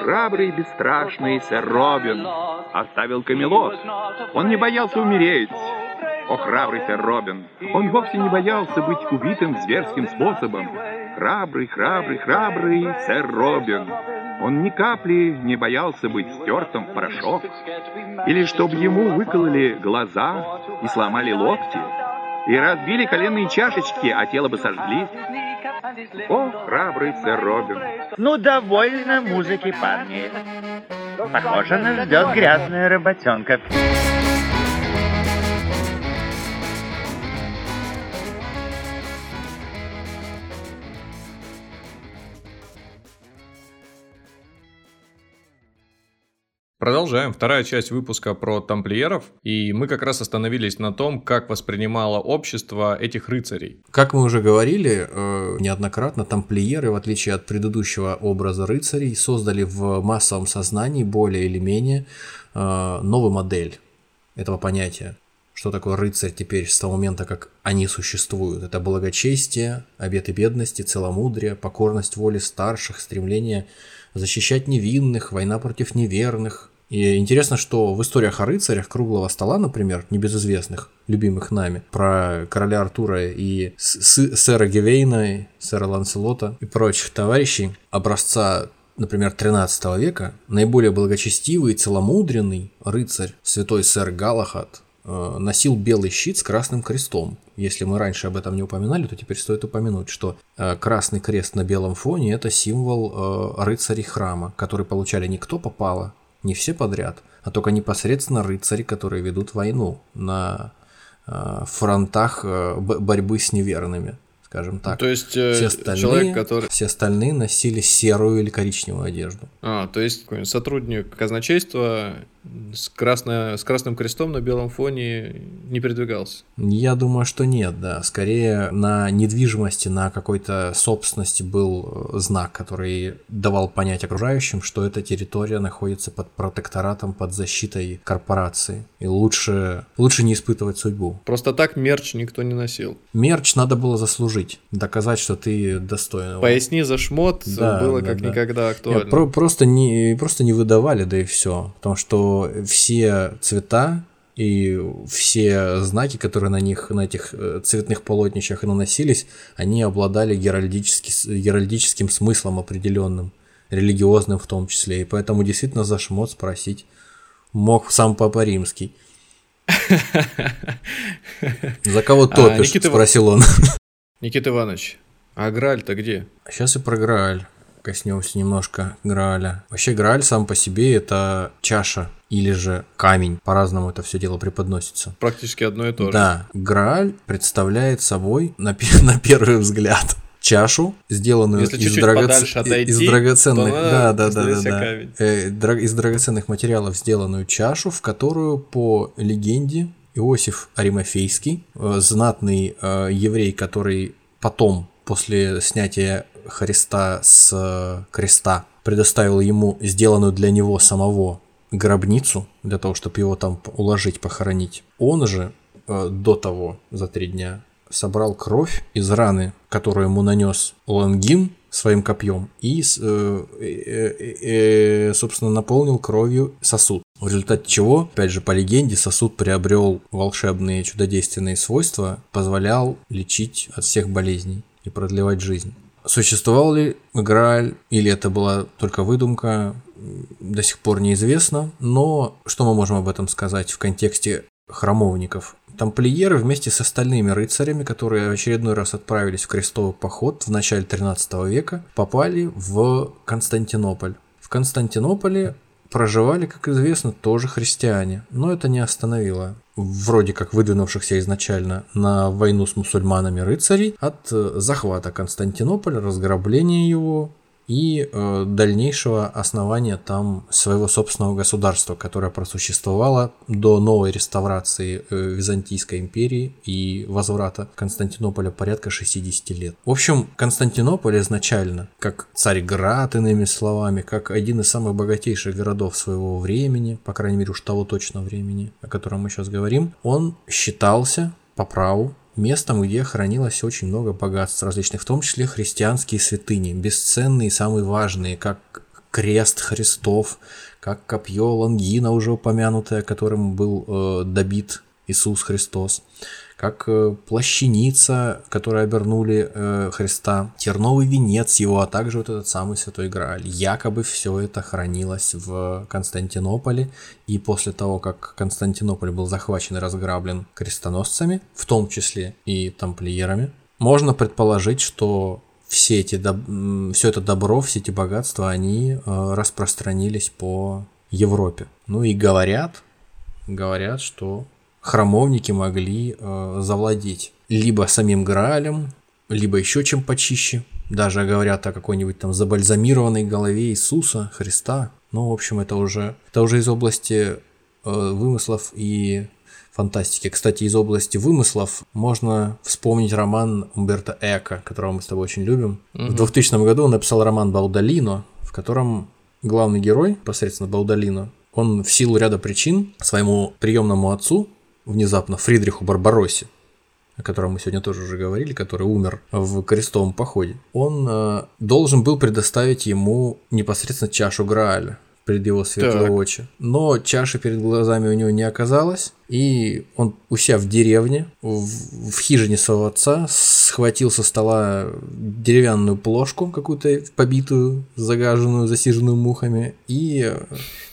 храбрый и бесстрашный сэр Робин оставил Камелот. Он не боялся умереть. О, храбрый сэр Робин! Он вовсе не боялся быть убитым зверским способом. Храбрый, храбрый, храбрый сэр Робин! Он ни капли не боялся быть стертым в порошок. Или чтобы ему выкололи глаза и сломали локти, и разбили коленные чашечки, а тело бы сожгли. О, храбрый сэр Робин! Ну, довольно музыки, парни. Похоже, нас ждет грязная работенка. Продолжаем. Вторая часть выпуска про тамплиеров. И мы как раз остановились на том, как воспринимало общество этих рыцарей. Как мы уже говорили э, неоднократно, тамплиеры, в отличие от предыдущего образа рыцарей, создали в массовом сознании более или менее э, новую модель этого понятия. Что такое рыцарь теперь с того момента, как они существуют? Это благочестие, обеты бедности, целомудрие, покорность воли старших, стремление защищать невинных, война против неверных. И интересно, что в историях о рыцарях круглого стола, например, небезызвестных, любимых нами, про короля Артура и сэра Гевейна, сэра Ланселота и прочих товарищей образца например, 13 века, наиболее благочестивый и целомудренный рыцарь, святой сэр Галахад, Э, носил белый щит с красным крестом. Если мы раньше об этом не упоминали, то теперь стоит упомянуть, что э, красный крест на белом фоне – это символ э, рыцарей храма, которые получали не кто попало, не все подряд, а только непосредственно рыцари, которые ведут войну на фронтах борьбы с неверными скажем так. То есть все остальные, человек, который... Все остальные носили серую или коричневую одежду. А, то есть сотрудник казначейства с, красно, с красным крестом на белом фоне не передвигался? Я думаю, что нет, да. Скорее на недвижимости, на какой-то собственности был э, знак, который давал понять окружающим, что эта территория находится под протекторатом, под защитой корпорации. И лучше, лучше не испытывать судьбу. Просто так мерч никто не носил. Мерч надо было заслужить, доказать, что ты достоин. Поясни за шмот да, было да, как да. никогда актуально. Нет, про- просто, не, просто не выдавали, да и все. Потому что все цвета и все знаки, которые на них, на этих э, цветных полотнищах наносились, они обладали геральдически, геральдическим смыслом определенным, религиозным в том числе. И поэтому действительно за шмот спросить мог сам Папа Римский. За кого а, топишь? спросил он. Никита Иванович, а Грааль-то где? Сейчас и про Грааль коснемся немножко Грааля. Вообще Грааль сам по себе это чаша или же камень. По-разному это все дело преподносится. Практически одно и то же. Да. Грааль представляет собой, на, на первый взгляд, чашу, сделанную Если из, драгоц... отойти, из драгоценных, да, да, да, да, да. Э, дра... из драгоценных материалов сделанную чашу, в которую по легенде Иосиф Аримофейский, э, знатный э, еврей, который потом после снятия Христа с э, креста предоставил ему сделанную для него самого гробницу, для того, чтобы его там уложить, похоронить. Он же до того, за три дня, собрал кровь из раны, которую ему нанес Лангин своим копьем, и, э, э, э, собственно, наполнил кровью сосуд. В результате чего, опять же, по легенде, сосуд приобрел волшебные чудодейственные свойства, позволял лечить от всех болезней и продлевать жизнь. Существовал ли Грааль, или это была только выдумка, до сих пор неизвестно, но что мы можем об этом сказать в контексте храмовников? Тамплиеры вместе с остальными рыцарями, которые в очередной раз отправились в крестовый поход в начале 13 века, попали в Константинополь. В Константинополе проживали, как известно, тоже христиане, но это не остановило вроде как выдвинувшихся изначально на войну с мусульманами рыцарей от э, захвата Константинополя, разграбления его и э, дальнейшего основания там своего собственного государства, которое просуществовало до новой реставрации э, Византийской империи и возврата Константинополя порядка 60 лет. В общем, Константинополь изначально, как Царьград, иными словами, как один из самых богатейших городов своего времени, по крайней мере уж того точно времени, о котором мы сейчас говорим, он считался по праву местом, где хранилось очень много богатств различных, в том числе христианские святыни, бесценные самые важные, как крест Христов, как копье Лангина, уже упомянутое, которым был э, добит Иисус Христос, как э, плащаница, которой обернули э, Христа, терновый венец его, а также вот этот самый Святой Грааль. Якобы все это хранилось в Константинополе, и после того, как Константинополь был захвачен и разграблен крестоносцами, в том числе и тамплиерами, можно предположить, что все эти доб... все это добро, все эти богатства, они э, распространились по Европе. Ну и говорят, говорят, что храмовники могли э, завладеть либо самим Граалем, либо еще чем почище. Даже говорят о какой-нибудь там забальзамированной голове Иисуса, Христа. Ну, в общем, это уже, это уже из области э, вымыслов и фантастики. Кстати, из области вымыслов можно вспомнить роман Умберто Эко, которого мы с тобой очень любим. Угу. В 2000 году он написал роман «Баудалино», в котором главный герой, посредственно Баудалино, он в силу ряда причин своему приемному отцу, внезапно Фридриху Барбароссе, о котором мы сегодня тоже уже говорили, который умер в крестовом походе, он э, должен был предоставить ему непосредственно чашу Грааля перед его светлые очи. Но чаши перед глазами у него не оказалось, и он у себя в деревне, в, в хижине своего отца, схватил со стола деревянную плошку какую-то побитую, загаженную, засиженную мухами, и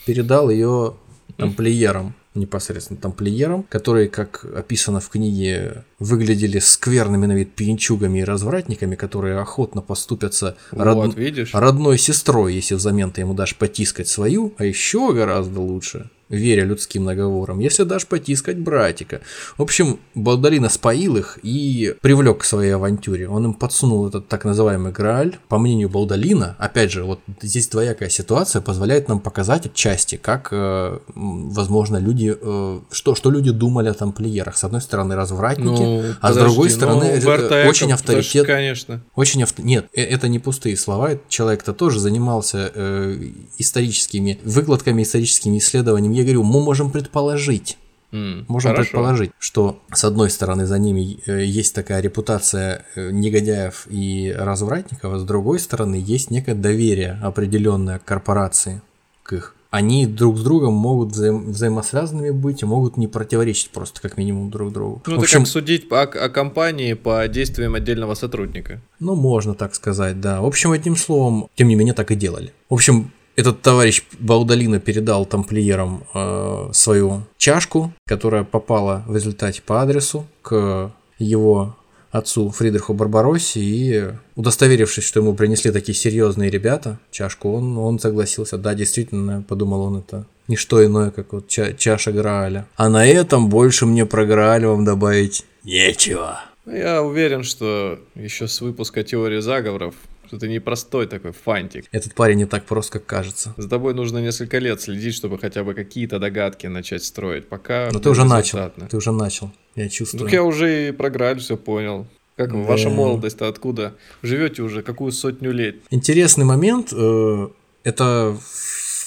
передал ее тамплиерам непосредственно тамплиерам, которые, как описано в книге, выглядели скверными на вид пьянчугами и развратниками, которые охотно поступятся вот, род... видишь? родной сестрой, если взамен ты ему дашь потискать свою, а еще гораздо лучше веря людским наговорам, если дашь потискать братика. В общем, Балдалина споил их и привлек к своей авантюре. Он им подсунул этот так называемый Грааль. По мнению Балдалина, опять же, вот здесь двоякая ситуация позволяет нам показать отчасти, как, э, возможно, люди, э, что, что люди думали о тамплиерах. С одной стороны, развратники, ну, а подожди, с другой стороны, ну, э, очень авторитет. Конечно. Очень авто... Нет, э, это не пустые слова. Человек-то тоже занимался э, историческими выкладками, историческими исследованиями я говорю, мы можем предположить. Mm, можем хорошо. предположить, что с одной стороны за ними э, есть такая репутация э, негодяев и развратников, а с другой стороны есть некое доверие определенное к корпорации, к их. Они друг с другом могут взаим взаимосвязанными быть и могут не противоречить просто как минимум друг другу. Ну, это общем, как судить о, о компании по действиям отдельного сотрудника. Ну, можно так сказать, да. В общем, одним словом, тем не менее, так и делали. В общем, этот товарищ Баудалина передал тамплиерам э, свою чашку, которая попала в результате по адресу к его отцу Фридриху Барбароссе, и удостоверившись, что ему принесли такие серьезные ребята чашку, он, он согласился. Да, действительно, подумал он, это не что иное, как вот ча чаша Грааля. А на этом больше мне про Грааль вам добавить нечего. Я уверен, что еще с выпуска теории заговоров что ты непростой такой фантик. Этот парень не так прост, как кажется. За тобой нужно несколько лет следить, чтобы хотя бы какие-то догадки начать строить. Пока. Но ты уже начал. Ты уже начал. Я чувствую. Ну, я уже и про Грааль все понял. Как да. ваша молодость-то откуда? Живете уже какую сотню лет? Интересный момент. Э, это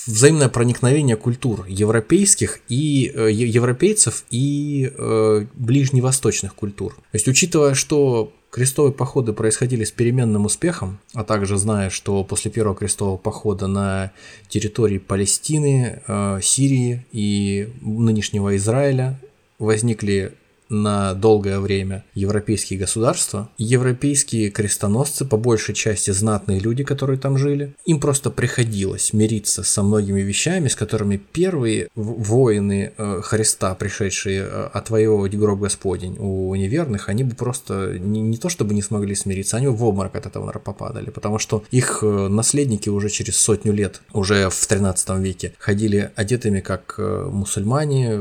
взаимное проникновение культур европейских и э, европейцев и э, ближневосточных культур. То есть, учитывая, что Крестовые походы происходили с переменным успехом, а также зная, что после первого крестового похода на территории Палестины, э, Сирии и нынешнего Израиля возникли на долгое время европейские государства, европейские крестоносцы, по большей части знатные люди, которые там жили, им просто приходилось мириться со многими вещами, с которыми первые воины э, Христа, пришедшие э, отвоевывать гроб Господень у неверных, они бы просто не, не то чтобы не смогли смириться, они в обморок от этого, попадали, потому что их э, наследники уже через сотню лет, уже в 13 веке, ходили одетыми как мусульмане,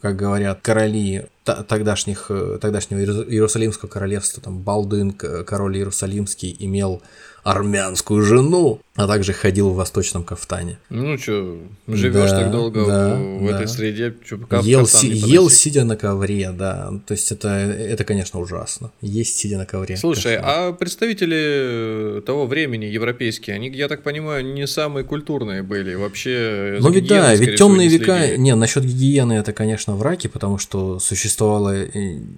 как говорят короли тогдашних, э, тогдашнего Иерусалимского королевства, там Балдуин, король Иерусалимский, имел армянскую жену, а также ходил в восточном кафтане. Ну что, живешь да, так долго да, в, в да. этой среде, что каф, ел, си, ел сидя на ковре, да. То есть это, это, конечно, ужасно. Есть сидя на ковре. Слушай, кошмар. а представители того времени европейские, они, я так понимаю, не самые культурные были вообще. Ну ведь да, ведь темные века. Не, насчет гигиены это, конечно, враки, потому что существовало.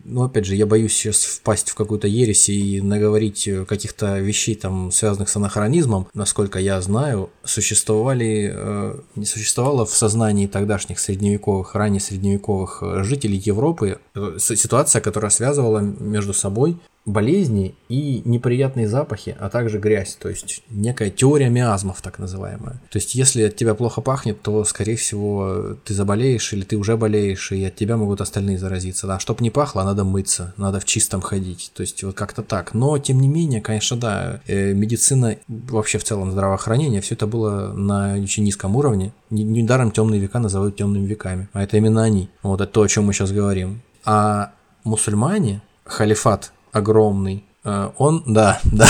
Ну, опять же, я боюсь сейчас впасть в какую-то ересь и наговорить каких-то вещей там связанных с анахронизмом, насколько я знаю, существовали, э, не существовало в сознании тогдашних средневековых, ранее средневековых э, жителей Европы э, ситуация, которая связывала между собой болезни и неприятные запахи, а также грязь, то есть некая теория миазмов так называемая. То есть если от тебя плохо пахнет, то скорее всего ты заболеешь или ты уже болеешь, и от тебя могут остальные заразиться. Да, чтобы не пахло, надо мыться, надо в чистом ходить, то есть вот как-то так. Но тем не менее, конечно, да, э, медицина, вообще в целом здравоохранение, все это было на очень низком уровне. Недаром темные века называют темными веками, а это именно они. Вот это то, о чем мы сейчас говорим. А мусульмане, халифат огромный, э, он, да, да,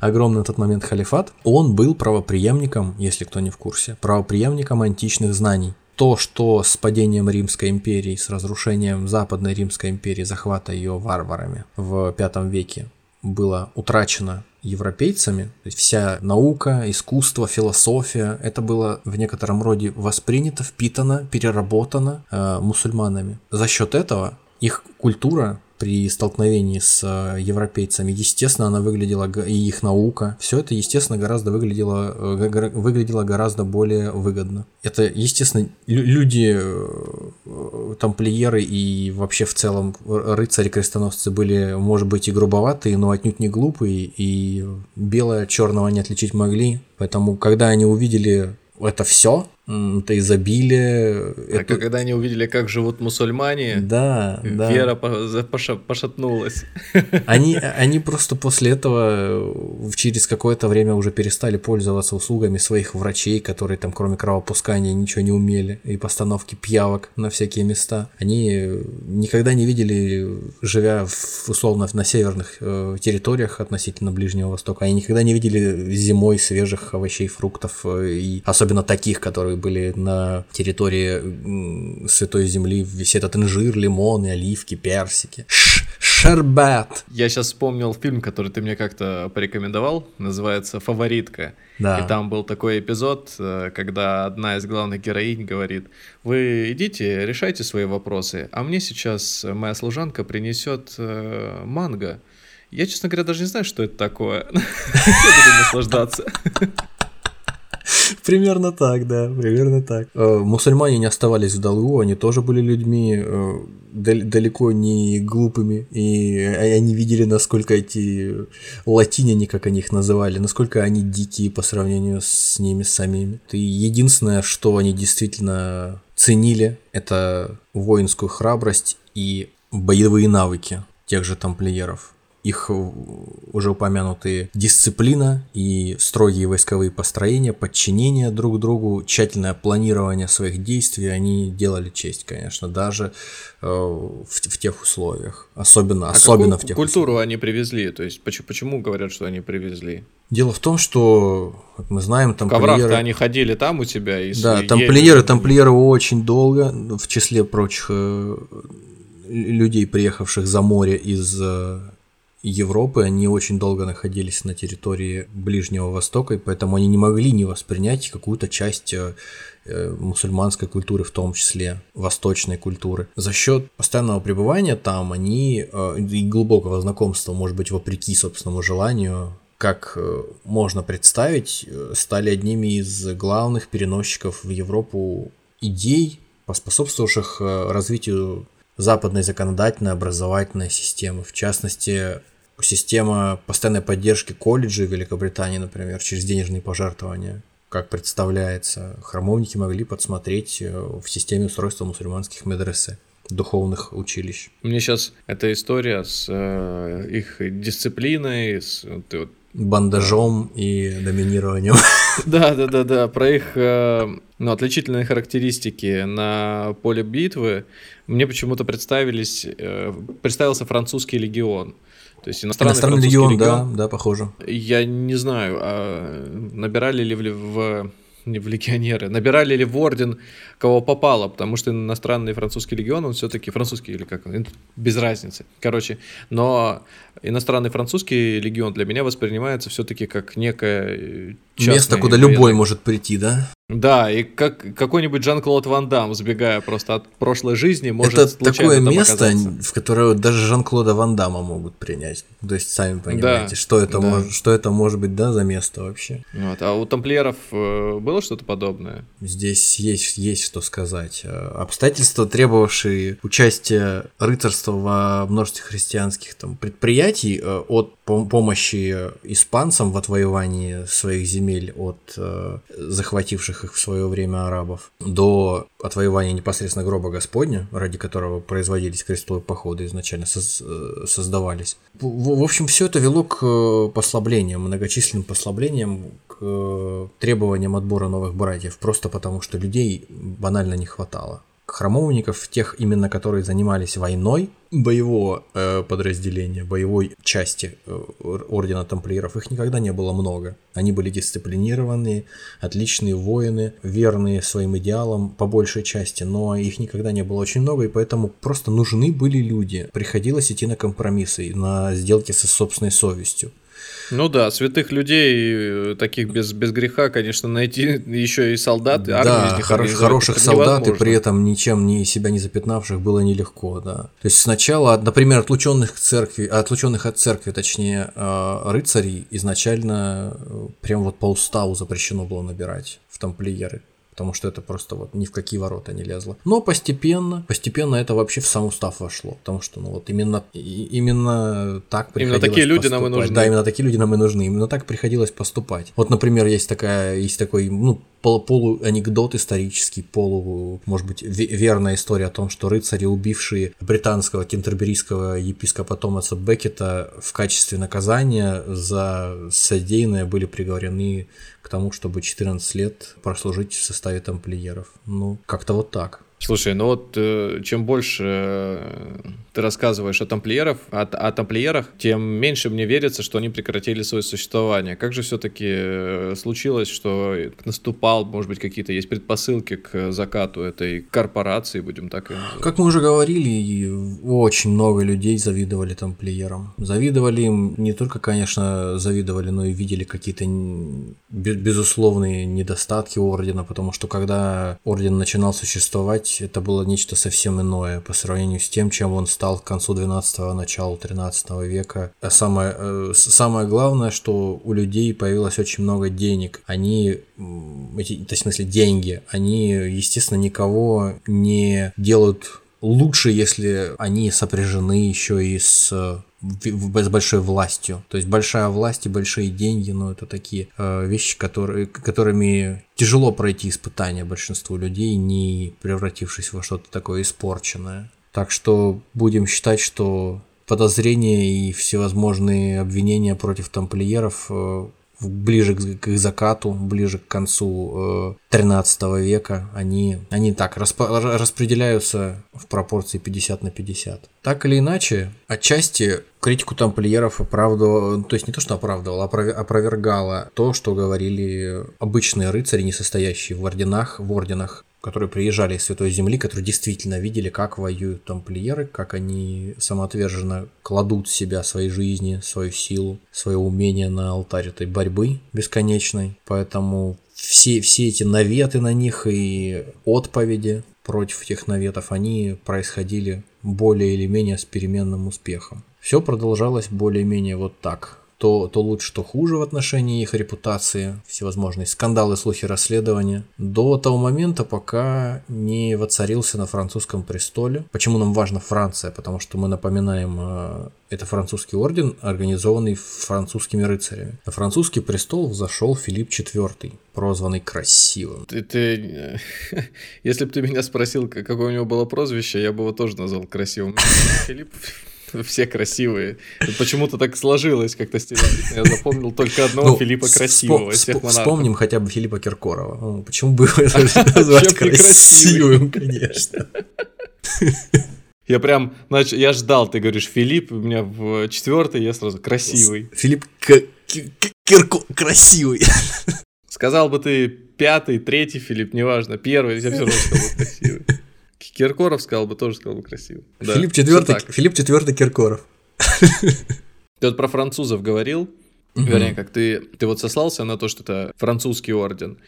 огромный на тот момент халифат, он был правоприемником, если кто не в курсе, правоприемником античных знаний. То, что с падением Римской империи, с разрушением Западной Римской империи, захвата ее варварами в V веке, было утрачено европейцами, то есть вся наука, искусство, философия, это было в некотором роде воспринято, впитано, переработано э, мусульманами. За счет этого их культура при столкновении с э, европейцами. Естественно, она выглядела, и их наука, все это, естественно, гораздо выглядело, э, выглядело гораздо более выгодно. Это, естественно, люди, э, тамплиеры и вообще в целом рыцари-крестоносцы были, может быть, и грубоватые, но отнюдь не глупые, и белое от черного не отличить могли. Поэтому, когда они увидели это все, это изобилие. Так, это... а когда они увидели, как живут мусульмане, да, вера да. пошатнулась. Они, они просто после этого через какое-то время уже перестали пользоваться услугами своих врачей, которые там кроме кровопускания ничего не умели, и постановки пьявок на всякие места. Они никогда не видели, живя в, условно на северных э, территориях относительно Ближнего Востока, они никогда не видели зимой свежих овощей, фруктов, э, и особенно таких, которые были на территории Святой Земли, весь этот инжир, лимоны, оливки, персики. Ш Шербет. Я сейчас вспомнил фильм, который ты мне как-то порекомендовал, называется «Фаворитка». Да. И там был такой эпизод, э, когда одна из главных героинь говорит, вы идите, решайте свои вопросы, а мне сейчас моя служанка принесет э, манго. Я, честно говоря, даже не знаю, что это такое. Я буду наслаждаться. Примерно так, да, примерно так. Э, мусульмане не оставались в долгу, они тоже были людьми э, далеко не глупыми, и они видели, насколько эти латиняне, как они их называли, насколько они дикие по сравнению с ними самими. И единственное, что они действительно ценили, это воинскую храбрость и боевые навыки тех же тамплиеров их уже упомянутые дисциплина и строгие войсковые построения, подчинение друг другу, тщательное планирование своих действий, они делали честь, конечно, даже э, в, в тех условиях, особенно, а особенно в тех культуру условиях. они привезли, то есть почему, почему говорят, что они привезли? Дело в том, что, как мы знаем, тамплиеры... они ходили там у тебя и Да, тамплиеры, тамплиеры очень долго, в числе прочих э, людей, приехавших за море из э, Европы, они очень долго находились на территории Ближнего Востока, и поэтому они не могли не воспринять какую-то часть э, э, мусульманской культуры, в том числе восточной культуры. За счет постоянного пребывания там они э, и глубокого знакомства, может быть, вопреки собственному желанию, как можно представить, стали одними из главных переносчиков в Европу идей, поспособствовавших развитию западной законодательной образовательной системы. В частности, система постоянной поддержки колледжей в Великобритании, например, через денежные пожертвования, как представляется, храмовники могли подсмотреть э, в системе устройства мусульманских медресе духовных училищ. Мне сейчас эта история с э, их дисциплиной, с вот, бандажом и доминированием. Да, да, да, да. Про их э, ну, отличительные характеристики на поле битвы мне почему-то представились, э, представился французский легион. То есть иностранный, иностранный легион, легион, да, да, похоже. Я не знаю, а набирали ли в, в не в легионеры, набирали ли в орден кого попало, потому что иностранный французский легион, он все-таки французский или как он, без разницы, короче, но иностранный французский легион для меня воспринимается все-таки как некое место, куда военное... любой может прийти, да? Да, и как какой-нибудь Жан-Клод Ван Дам, сбегая просто от прошлой жизни, может Это такое место, оказаться. в которое даже Жан-Клода Ван Дамма могут принять. То есть, сами понимаете, да, что, это да. может, что это может быть, да, за место вообще. Вот. А у тамплиеров э, было что-то подобное? Здесь есть, есть что сказать. Э, обстоятельства, требовавшие участия рыцарства во множестве христианских там, предприятий э, от помощи испанцам в отвоевании своих земель от захвативших их в свое время арабов, до отвоевания непосредственно гроба Господня, ради которого производились крестовые походы изначально э, создавались. В, в общем, все это вело к э, послаблениям, многочисленным послаблениям, к э, требованиям отбора новых братьев, просто потому что людей банально не хватало храмовников, тех именно, которые занимались войной, боевого э, подразделения, боевой части э, ордена тамплиеров, их никогда не было много. Они были дисциплинированные, отличные воины, верные своим идеалам по большей части, но их никогда не было очень много, и поэтому просто нужны были люди. Приходилось идти на компромиссы, на сделки со собственной совестью. Ну да, святых людей, э, таких без, без греха, конечно, найти еще и солдаты, да, из хоро- хороших солдат и при этом ничем не себя не запятнавших было нелегко, да. То есть сначала, например, отлученных церкви, отлученных от церкви, точнее, э, рыцарей изначально э, прям вот по уставу запрещено было набирать в тамплиеры потому что это просто вот ни в какие ворота не лезло. Но постепенно, постепенно это вообще в сам устав вошло, потому что ну вот именно, именно так приходилось Именно такие люди нам и нужны. Да, именно такие люди нам и нужны, именно так приходилось поступать. Вот, например, есть такая, есть такой, ну, полу анекдот исторический, полу, может быть, верная история о том, что рыцари, убившие британского кентерберийского епископа Томаса Беккета в качестве наказания за содеянное были приговорены к тому, чтобы 14 лет прослужить в составе тамплиеров. Ну, как-то вот так. Слушай, ну вот э, чем больше ты рассказываешь о тамплиерах, о, о тамплиерах, тем меньше мне верится, что они прекратили свое существование. Как же все-таки э, случилось, что наступал, может быть, какие-то есть предпосылки к закату этой корпорации, будем так и называть? Как мы уже говорили, очень много людей завидовали тамплиерам. Завидовали им не только, конечно, завидовали, но и видели какие-то безусловные недостатки ордена, потому что когда орден начинал существовать, это было нечто совсем иное по сравнению с тем, чем он стал к концу 12-го, началу 13 века. А самое, э, самое главное, что у людей появилось очень много денег. Они, то в смысле деньги, они, естественно, никого не делают лучше, если они сопряжены еще и с с большой властью. То есть большая власть и большие деньги, ну это такие э, вещи, которые, которыми тяжело пройти испытания большинству людей, не превратившись во что-то такое испорченное. Так что будем считать, что подозрения и всевозможные обвинения против тамплиеров э, ближе к, к закату, ближе к концу э, 13 века, они, они так распо- распределяются в пропорции 50 на 50. Так или иначе, отчасти критику тамплиеров оправдывала, то есть не то, что оправдывала, а опровергала то, что говорили обычные рыцари, не состоящие в орденах, в орденах которые приезжали из Святой Земли, которые действительно видели, как воюют тамплиеры, как они самоотверженно кладут себя, своей жизни, свою силу, свое умение на алтарь этой борьбы бесконечной. Поэтому все, все эти наветы на них и отповеди против этих наветов, они происходили более или менее с переменным успехом. Все продолжалось более-менее вот так то, то лучше, то хуже в отношении их репутации, всевозможные скандалы, слухи, расследования, до того момента, пока не воцарился на французском престоле. Почему нам важна Франция? Потому что мы напоминаем, э, это французский орден, организованный французскими рыцарями. На французский престол взошел Филипп IV, прозванный красивым. Ты, ты, если бы ты меня спросил, какое у него было прозвище, я бы его тоже назвал красивым. Филипп Все красивые. Почему-то так сложилось как-то стереотипно. Я запомнил только одного ну, Филиппа Красивого Вспомним хотя бы Филиппа Киркорова. Ну, почему бы его назвать красивым, конечно. Я прям, значит, я ждал, ты говоришь, Филипп, у меня в четвертый, я сразу красивый. Филипп Кирко красивый. Сказал бы ты пятый, третий Филипп, неважно, первый, я все равно сказал красивый. Киркоров сказал бы, тоже сказал бы красиво. Да, Филипп IV, Филипп IV Киркоров. Ты вот про французов говорил, угу. вернее, как ты, ты вот сослался на то, что это французский орден.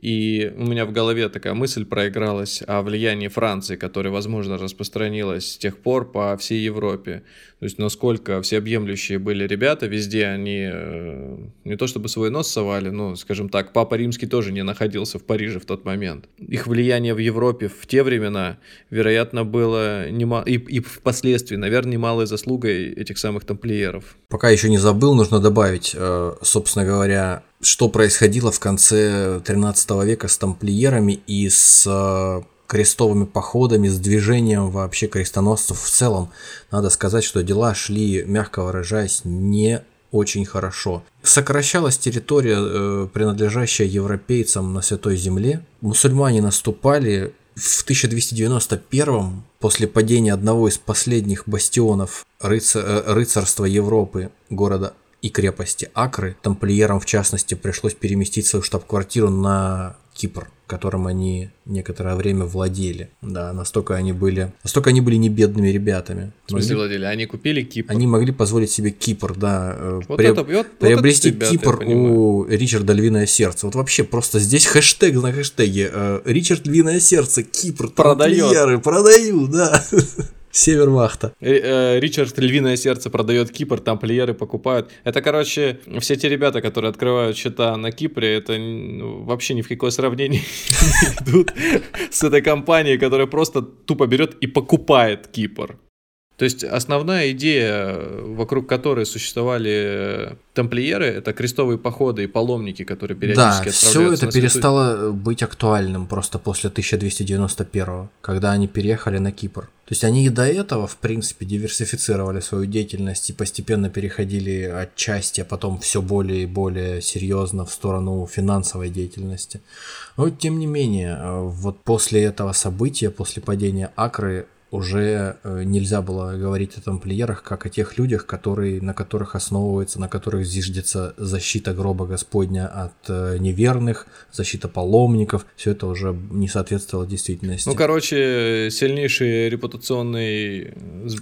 И у меня в голове такая мысль проигралась о влиянии Франции, которое, возможно, распространилось с тех пор по всей Европе. То есть насколько всеобъемлющие были ребята, везде они э, не то чтобы свой нос совали, но, скажем так, Папа Римский тоже не находился в Париже в тот момент. Их влияние в Европе в те времена, вероятно, было немало, и, и впоследствии, наверное, немалой заслугой этих самых тамплиеров. Пока еще не забыл, нужно добавить, э, собственно говоря, что происходило в конце 13 века с тамплиерами и с э, крестовыми походами, с движением вообще крестоносцев в целом. Надо сказать, что дела шли, мягко выражаясь, не очень хорошо. Сокращалась территория, э, принадлежащая европейцам на Святой Земле. Мусульмане наступали в 1291 после падения одного из последних бастионов рыца- э, рыцарства Европы, города и крепости Акры, тамплиерам в частности пришлось переместить свою штаб-квартиру на Кипр, которым они некоторое время владели. Да, настолько они были, настолько они были не бедными ребятами. В смысле могли, владели? Они купили Кипр? Они могли позволить себе Кипр, да. Э, вот при, это, вот, приобрести вот это, Кипр у Ричарда Львиное Сердце. Вот вообще просто здесь хэштег на хэштеге. Э, Ричард Львиное Сердце, Кипр, продает. продаю, да. Севермахта. Э, Ричард Львиное Сердце продает Кипр, там плееры покупают. Это, короче, все те ребята, которые открывают счета на Кипре, это вообще ни в какое сравнение не идут с этой компанией, которая просто тупо берет и покупает Кипр. То есть основная идея, вокруг которой существовали тамплиеры, это крестовые походы и паломники, которые периодически Да, все это перестало быть актуальным просто после 1291, когда они переехали на Кипр. То есть они и до этого, в принципе, диверсифицировали свою деятельность и постепенно переходили отчасти, а потом все более и более серьезно в сторону финансовой деятельности. Но тем не менее, вот после этого события, после падения Акры, уже э, нельзя было говорить о тамплиерах как о тех людях, которые, на которых основывается, на которых зиждется защита гроба Господня от э, неверных, защита паломников. Все это уже не соответствовало действительности. Ну, короче, сильнейший репутационный,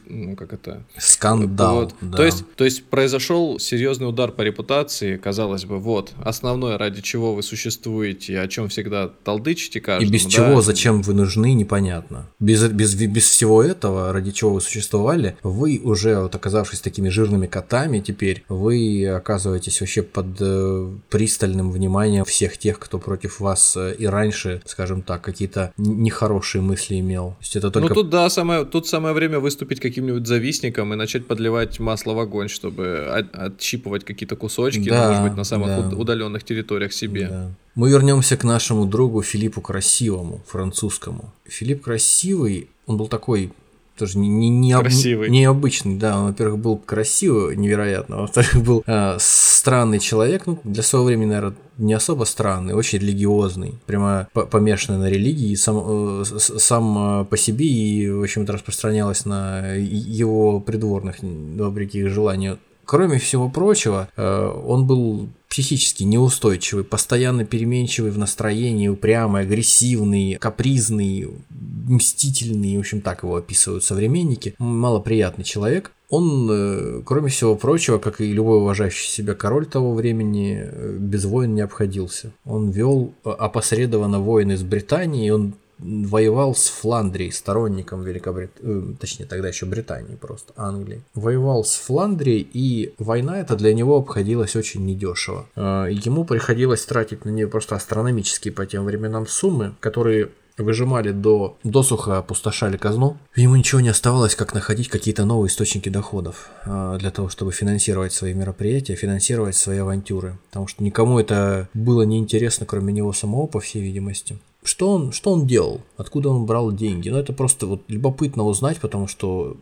ну, как это? Скандал. Вот. Да. То, есть, то есть произошел серьезный удар по репутации, казалось бы, вот, основное, ради чего вы существуете, о чем всегда толдычите каждому. И без да? чего, зачем вы нужны, непонятно. Без, без, без всего этого, ради чего вы существовали, вы уже, вот оказавшись такими жирными котами теперь, вы оказываетесь вообще под э, пристальным вниманием всех тех, кто против вас э, и раньше, скажем так, какие-то нехорошие мысли имел. То есть это только... Ну тут да, самое, тут самое время выступить каким-нибудь завистником и начать подливать масло в огонь, чтобы от, отщипывать какие-то кусочки, да, может быть, на самых да. удаленных территориях себе. Да. Мы вернемся к нашему другу Филиппу Красивому, французскому. Филипп Красивый, он был такой тоже не, не, не, Красивый. необычный, да, он, во-первых, был красивый, невероятно, во-вторых, был э, странный человек, ну, для своего времени, наверное, не особо странный, очень религиозный, прямо помешанный на религии, сам, э, сам э, по себе и, в общем-то, распространялось на его придворных, вопреки их желанию. Кроме всего прочего, э, он был психически неустойчивый, постоянно переменчивый в настроении, упрямый, агрессивный, капризный, мстительный, в общем, так его описывают современники. Малоприятный человек. Он, э, кроме всего прочего, как и любой уважающий себя король того времени, э, без войн не обходился. Он вел опосредованно войны с Британией, он воевал с Фландрией, сторонником Великобритании, э, точнее тогда еще Британии просто, Англии. Воевал с Фландрией, и война эта для него обходилась очень недешево. Э, ему приходилось тратить на нее просто астрономические по тем временам суммы, которые выжимали до досуха, опустошали казну. Ему ничего не оставалось, как находить какие-то новые источники доходов э, для того, чтобы финансировать свои мероприятия, финансировать свои авантюры. Потому что никому это было неинтересно, кроме него самого, по всей видимости что он, что он делал, откуда он брал деньги. Ну, это просто вот любопытно узнать, потому что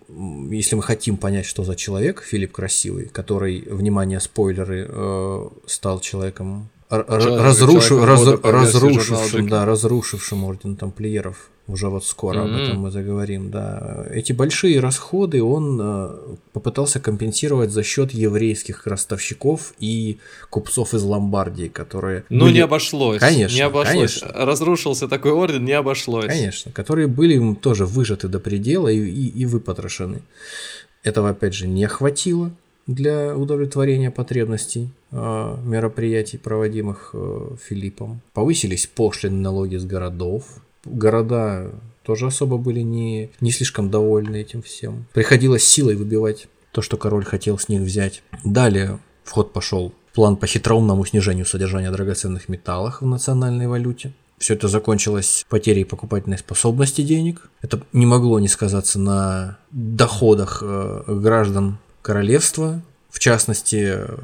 если мы хотим понять, что за человек Филипп Красивый, который, внимание, спойлеры, э, стал человеком разрушу, раз, разрушившим, да, разрушившим орден тамплиеров. Уже вот скоро mm-hmm. об этом мы заговорим, да. Эти большие расходы он э, попытался компенсировать за счет еврейских ростовщиков и купцов из Ломбардии, которые... Ну, были... не обошлось. Конечно, Не обошлось. Конечно. Разрушился такой орден, не обошлось. Конечно, которые были им тоже выжаты до предела и, и, и выпотрошены. Этого, опять же, не хватило для удовлетворения потребностей э, мероприятий, проводимых э, Филиппом. Повысились пошлины налоги с городов. Города тоже особо были не, не слишком довольны этим всем. Приходилось силой выбивать то, что король хотел с них взять. Далее в ход пошел план по хитроумному снижению содержания драгоценных металлов в национальной валюте. Все это закончилось потерей покупательной способности денег. Это не могло не сказаться на доходах э, граждан королевства. В частности,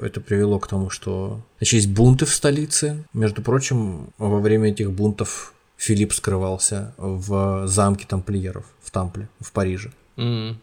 это привело к тому, что начались бунты в столице. Между прочим, во время этих бунтов Филипп скрывался в замке тамплиеров в Тампле, в Париже. Mm.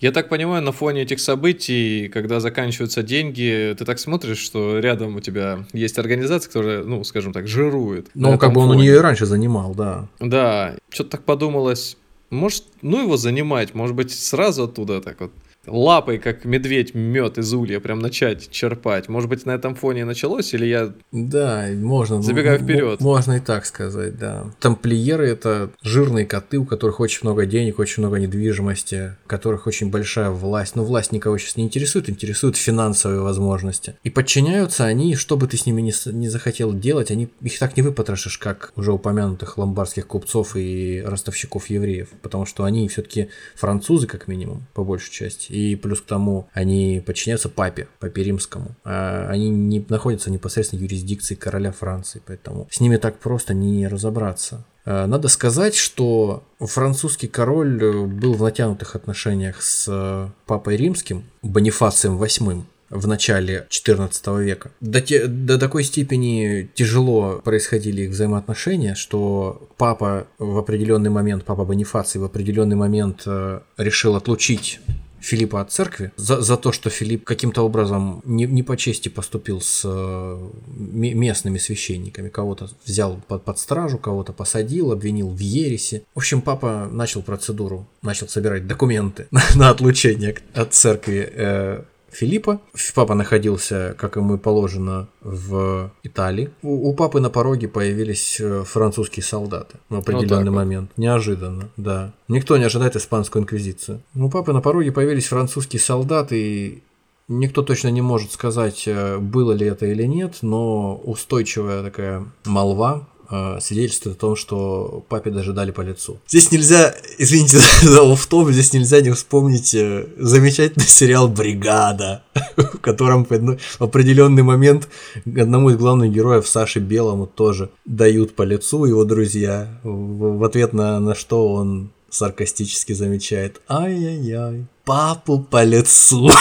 Я так понимаю, на фоне этих событий, когда заканчиваются деньги, ты так смотришь, что рядом у тебя есть организация, которая, ну, скажем так, жирует. Ну, как бы он фоне. у нее и раньше занимал, да. Да, что-то так подумалось, может, ну его занимать, может быть, сразу оттуда так вот лапой, как медведь, мед из улья, прям начать черпать. Может быть, на этом фоне началось, или я да, можно, забегаю вперед? Можно и так сказать, да. Тамплиеры — это жирные коты, у которых очень много денег, очень много недвижимости, у которых очень большая власть. Но власть никого сейчас не интересует, интересуют финансовые возможности. И подчиняются они, что бы ты с ними не, не захотел делать, они их так не выпотрошишь, как уже упомянутых ломбардских купцов и ростовщиков евреев, потому что они все-таки французы, как минимум, по большей части и плюс к тому они подчиняются папе, папе римскому. А они не находятся в непосредственной юрисдикции короля Франции, поэтому с ними так просто не разобраться. А, надо сказать, что французский король был в натянутых отношениях с э, папой римским, Бонифацием VIII, в начале XIV века. До, те, до такой степени тяжело происходили их взаимоотношения, что папа в определенный момент, папа Бонифаций в определенный момент э, решил отлучить Филиппа от церкви за, за то, что Филипп каким-то образом не, не по чести поступил с э, местными священниками. Кого-то взял под, под стражу, кого-то посадил, обвинил в ересе. В общем, папа начал процедуру, начал собирать документы на, на отлучение от церкви э, Филиппа. Папа находился, как ему и положено, в Италии. У, у папы на пороге появились э, французские солдаты в определенный вот момент. Вот. Неожиданно, да. Никто не ожидает испанскую инквизицию. У папы на пороге появились французские солдаты, и Никто точно не может сказать, э, было ли это или нет, но устойчивая такая молва свидетельствует о том, что папе даже дали по лицу. Здесь нельзя, извините за офф здесь нельзя не вспомнить э, замечательный сериал «Бригада», в котором в определенный момент одному из главных героев, Саше Белому, тоже дают по лицу его друзья, в ответ на, на что он саркастически замечает «Ай-яй-яй, папу по лицу».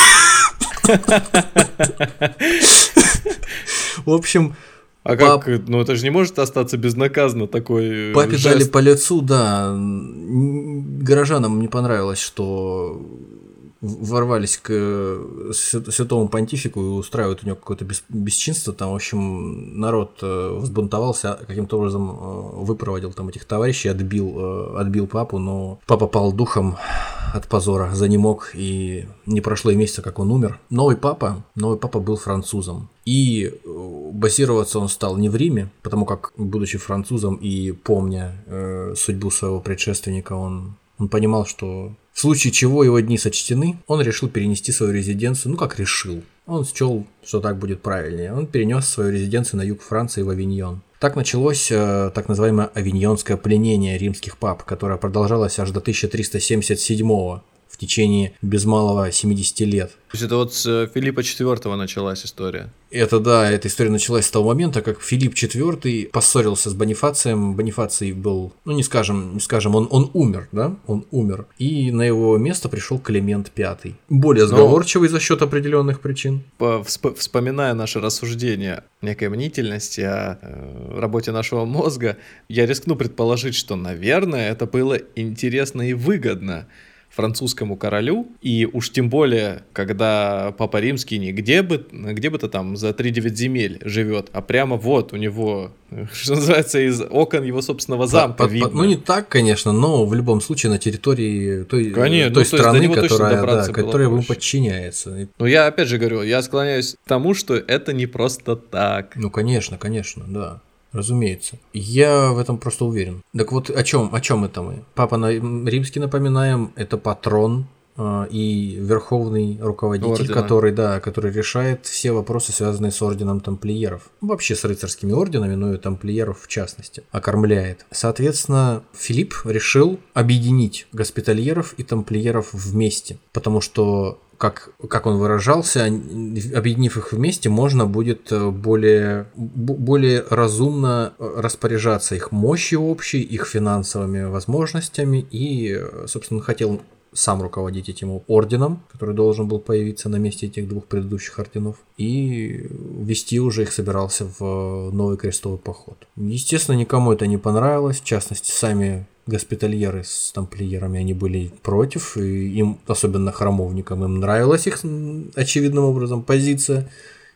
В общем, а Пап... как, ну это же не может остаться безнаказанно такой э, Папе жест. дали по лицу, да. Горожанам не понравилось, что ворвались к э, святому понтифику и устраивают у него какое-то бесчинство. Там, в общем, народ э, взбунтовался, каким-то образом выпроводил там этих товарищей, отбил, отбил папу, но папа пал духом от позора, за мог и не прошло и месяца, как он умер. Новый папа, новый папа был французом. И э, базироваться он стал не в Риме, потому как, будучи французом и помня э, судьбу своего предшественника, он, он понимал, что в случае чего его дни сочтены, он решил перенести свою резиденцию, ну как решил, он счел, что так будет правильнее. Он перенес свою резиденцию на юг Франции в Авиньон. Так началось э, так называемое авиньонское пленение римских пап, которое продолжалось аж до 1377 в течение без малого 70 лет. То есть это вот с э, Филиппа IV началась история? Это да, эта история началась с того момента, как Филипп IV поссорился с Бонифацием. Бонифаций был, ну не скажем, не скажем, он, он умер, да, он умер. И на его место пришел Климент V, более сговорчивый Но... за счет определенных причин. По, вспоминая наше рассуждение некой мнительности о э, работе нашего мозга, я рискну предположить, что, наверное, это было интересно и выгодно французскому королю, и уж тем более, когда Папа Римский не где бы, где бы то там за 3-9 земель живет, а прямо вот у него, что называется, из окон его собственного замка по, видно. По, ну не так, конечно, но в любом случае на территории той, конечно, той ну, страны, то которая, да, которая ему подчиняется. Ну я опять же говорю, я склоняюсь к тому, что это не просто так. Ну конечно, конечно, да. Разумеется. Я в этом просто уверен. Так вот, о чем, о чем это мы? Папа на, римский, напоминаем, это патрон а, и верховный руководитель, Ордена. который, да, который решает все вопросы, связанные с орденом тамплиеров. Вообще с рыцарскими орденами, но и тамплиеров в частности. Окормляет. Соответственно, Филипп решил объединить госпитальеров и тамплиеров вместе, потому что как, как он выражался, объединив их вместе, можно будет э, более, более разумно э, распоряжаться их мощью общей, их финансовыми возможностями. И, э, собственно, хотел сам руководить этим орденом, который должен был появиться на месте этих двух предыдущих орденов, и вести уже их собирался в новый крестовый поход. Естественно, никому это не понравилось, в частности, сами госпитальеры с тамплиерами, они были против, и им, особенно храмовникам, им нравилась их очевидным образом позиция,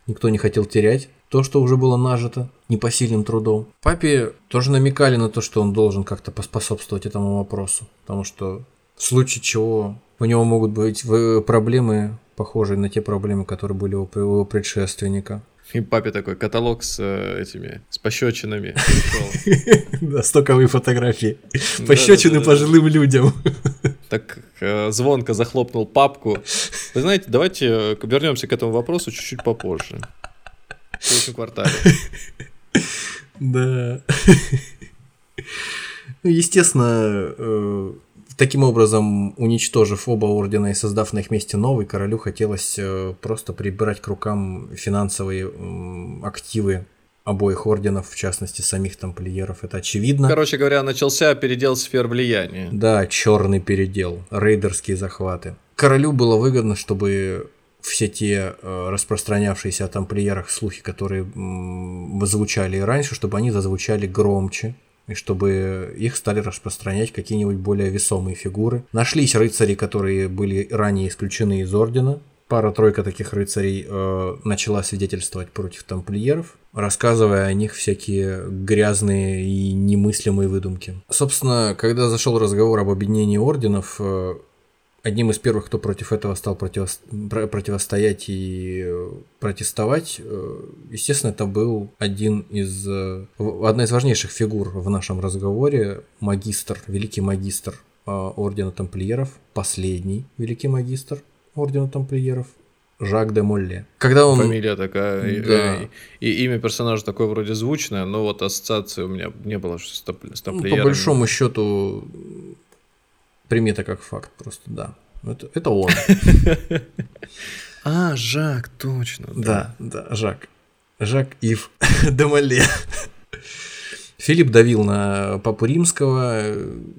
никто не хотел терять то, что уже было нажито непосильным трудом. Папе тоже намекали на то, что он должен как-то поспособствовать этому вопросу, потому что в случае чего у него могут быть проблемы, похожие на те проблемы, которые были у его предшественника. И папе такой каталог с э, этими, с пощечинами. Да, стоковые фотографии. Пощечины пожилым людям. Так э, звонко захлопнул папку. Вы знаете, давайте э, вернемся к этому вопросу чуть-чуть попозже. В следующем квартале. Да. Ну, естественно, Таким образом, уничтожив оба ордена и создав на их месте новый, королю хотелось э, просто прибирать к рукам финансовые активы обоих орденов, в частности, самих тамплиеров. Это очевидно. Короче говоря, начался передел сфер влияния. Да, черный передел, рейдерские захваты. Королю было выгодно, чтобы все те э, распространявшиеся о тамплиерах слухи, которые звучали и раньше, чтобы они зазвучали громче, и чтобы их стали распространять какие-нибудь более весомые фигуры. Нашлись рыцари, которые были ранее исключены из ордена. Пара-тройка таких рыцарей э, начала свидетельствовать против тамплиеров, рассказывая о них всякие грязные и немыслимые выдумки. Собственно, когда зашел разговор об объединении орденов, э, одним из первых, кто против этого стал противо... противостоять и э, протестовать, э, естественно, это был один из, э, одна из важнейших фигур в нашем разговоре, магистр, великий магистр Ордена Тамплиеров, последний великий магистр Ордена Тамплиеров, Жак де Молле. Когда он... Фамилия такая, да. и, и имя персонажа такое вроде звучное, но вот ассоциации у меня не было с, топ, с ну, По большому счету, Прими это как факт просто, да. Это, это он. А, Жак, точно. Да, да, Жак. Жак Ив Демале. Филипп давил на папу римского,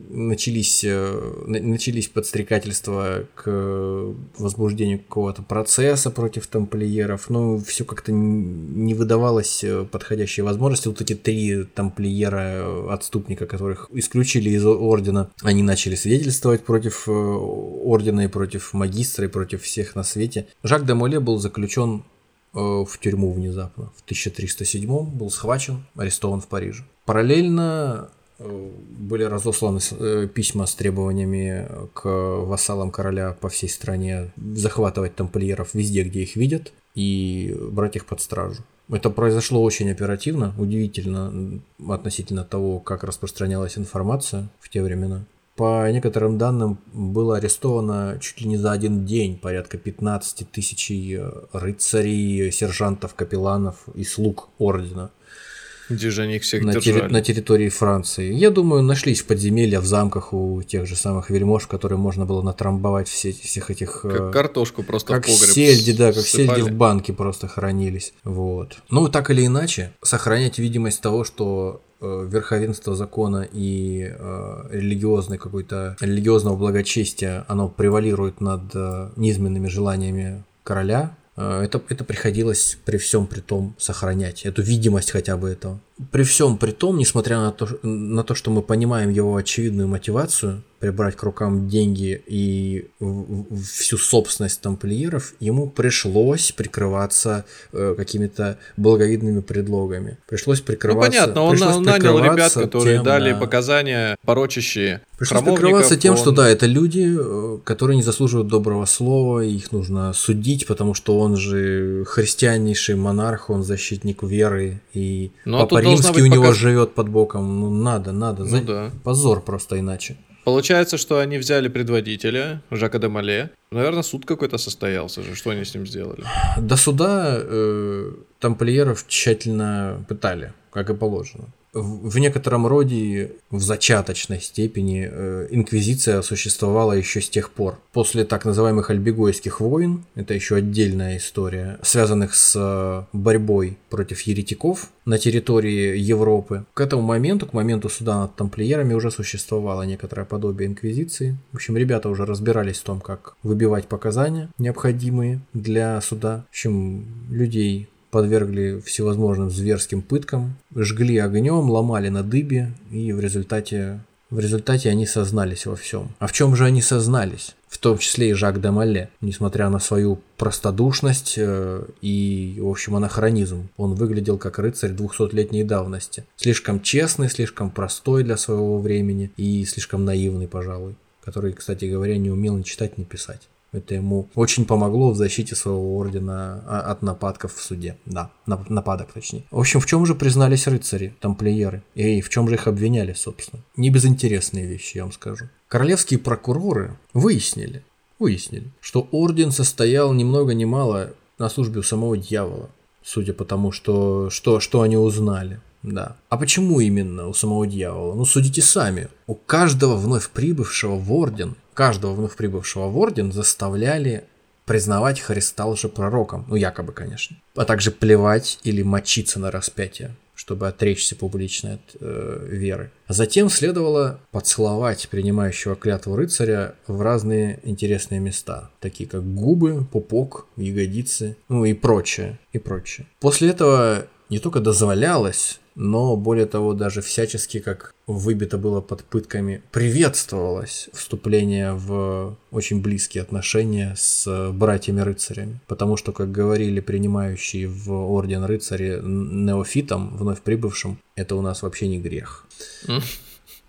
начались, э, начались подстрекательства к возбуждению какого-то процесса против тамплиеров, но все как-то не выдавалось э, подходящей возможности. Вот эти три тамплиера, э, отступника, которых исключили из ордена, они начали свидетельствовать против ордена и против магистра и против всех на свете. Жак де Моле был заключен в тюрьму внезапно. В 1307 был схвачен, арестован в Париже. Параллельно э, были разосланы э, письма с требованиями к вассалам короля по всей стране захватывать тамплиеров везде, где их видят, и брать их под стражу. Это произошло очень оперативно, удивительно относительно того, как распространялась информация в те времена. По некоторым данным было арестовано чуть ли не за один день порядка 15 тысяч э, рыцарей, сержантов, капелланов и слуг ордена. Где же они их всех на, терри- на территории Франции. Я думаю, нашлись в подземелья в замках у тех же самых вельмож, которые можно было натрамбовать все, всех этих... Как э, картошку просто как в погреб сельди, да, как сельди в банке просто хранились. Вот. Ну, так или иначе, сохранять видимость того, что верховенство закона и э, религиозной какой-то религиозного благочестия, оно превалирует над э, низменными желаниями короля, Э, это, это приходилось при всем при том сохранять, эту видимость хотя бы этого. При всем при том, несмотря на то, на то, что мы понимаем его очевидную мотивацию, прибрать к рукам деньги и всю собственность тамплиеров, ему пришлось прикрываться э, какими-то благовидными предлогами. Пришлось прикрываться... Ну понятно, он, он нанял ребят, которые тем, дали да. показания порочащие Пришлось прикрываться тем, он... что да, это люди, э, которые не заслуживают доброго слова, их нужно судить, потому что он же христианнейший монарх, он защитник веры, и ну, а Папа Римский у него показ... живет под боком. Ну надо, надо. Ну, За... да. Позор просто иначе. Получается, что они взяли предводителя, Жака де Мале. Наверное, суд какой-то состоялся же. Что они с ним сделали? До суда э, тамплиеров тщательно пытали, как и положено в некотором роде, в зачаточной степени, э, инквизиция существовала еще с тех пор. После так называемых альбегойских войн, это еще отдельная история, связанных с э, борьбой против еретиков на территории Европы, к этому моменту, к моменту суда над тамплиерами уже существовало некоторое подобие инквизиции. В общем, ребята уже разбирались в том, как выбивать показания, необходимые для суда. В общем, людей подвергли всевозможным зверским пыткам, жгли огнем, ломали на дыбе, и в результате, в результате они сознались во всем. А в чем же они сознались? В том числе и Жак де Мале, несмотря на свою простодушность э, и, в общем, анахронизм. Он выглядел как рыцарь 200-летней давности. Слишком честный, слишком простой для своего времени и слишком наивный, пожалуй. Который, кстати говоря, не умел ни читать, ни писать. Это ему очень помогло в защите своего ордена а, от нападков в суде. Да, нападок точнее. В общем, в чем же признались рыцари, тамплиеры? И в чем же их обвиняли, собственно? Не безинтересные вещи, я вам скажу. Королевские прокуроры выяснили, выяснили, что орден состоял ни много ни мало на службе у самого дьявола, судя по тому, что, что, что они узнали. Да. А почему именно у самого дьявола? Ну, судите сами. У каждого вновь прибывшего в орден каждого вновь прибывшего в орден заставляли признавать Христа лжепророком, ну якобы, конечно, а также плевать или мочиться на распятие, чтобы отречься публично от э, веры. Затем следовало поцеловать принимающего клятву рыцаря в разные интересные места, такие как губы, пупок, ягодицы, ну и прочее, и прочее. После этого не только дозволялось, но более того, даже всячески, как выбито было под пытками, приветствовалось вступление в очень близкие отношения с братьями-рыцарями. Потому что, как говорили принимающие в орден рыцари неофитам, вновь прибывшим, это у нас вообще не грех.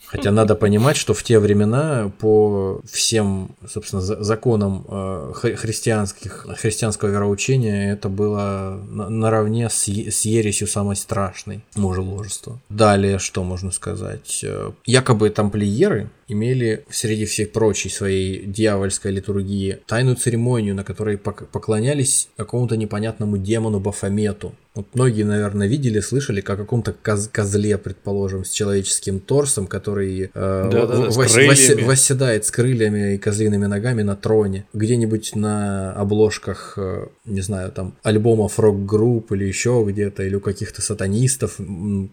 Хотя надо понимать, что в те времена по всем, собственно, законам э, христианских, христианского вероучения это было наравне с, с ересью самой страшной мужеложества. Далее, что можно сказать? Э, якобы тамплиеры имели среди всех прочей своей дьявольской литургии тайную церемонию, на которой поклонялись какому-то непонятному демону Бафомету. Вот многие, наверное, видели, слышали как о каком-то коз козле, предположим, с человеческим торсом, который э, да, да, вос вос восседает с крыльями и козлиными ногами на троне. Где-нибудь на обложках, э, не знаю, там, альбомов рок-групп или еще где-то, или у каких-то сатанистов,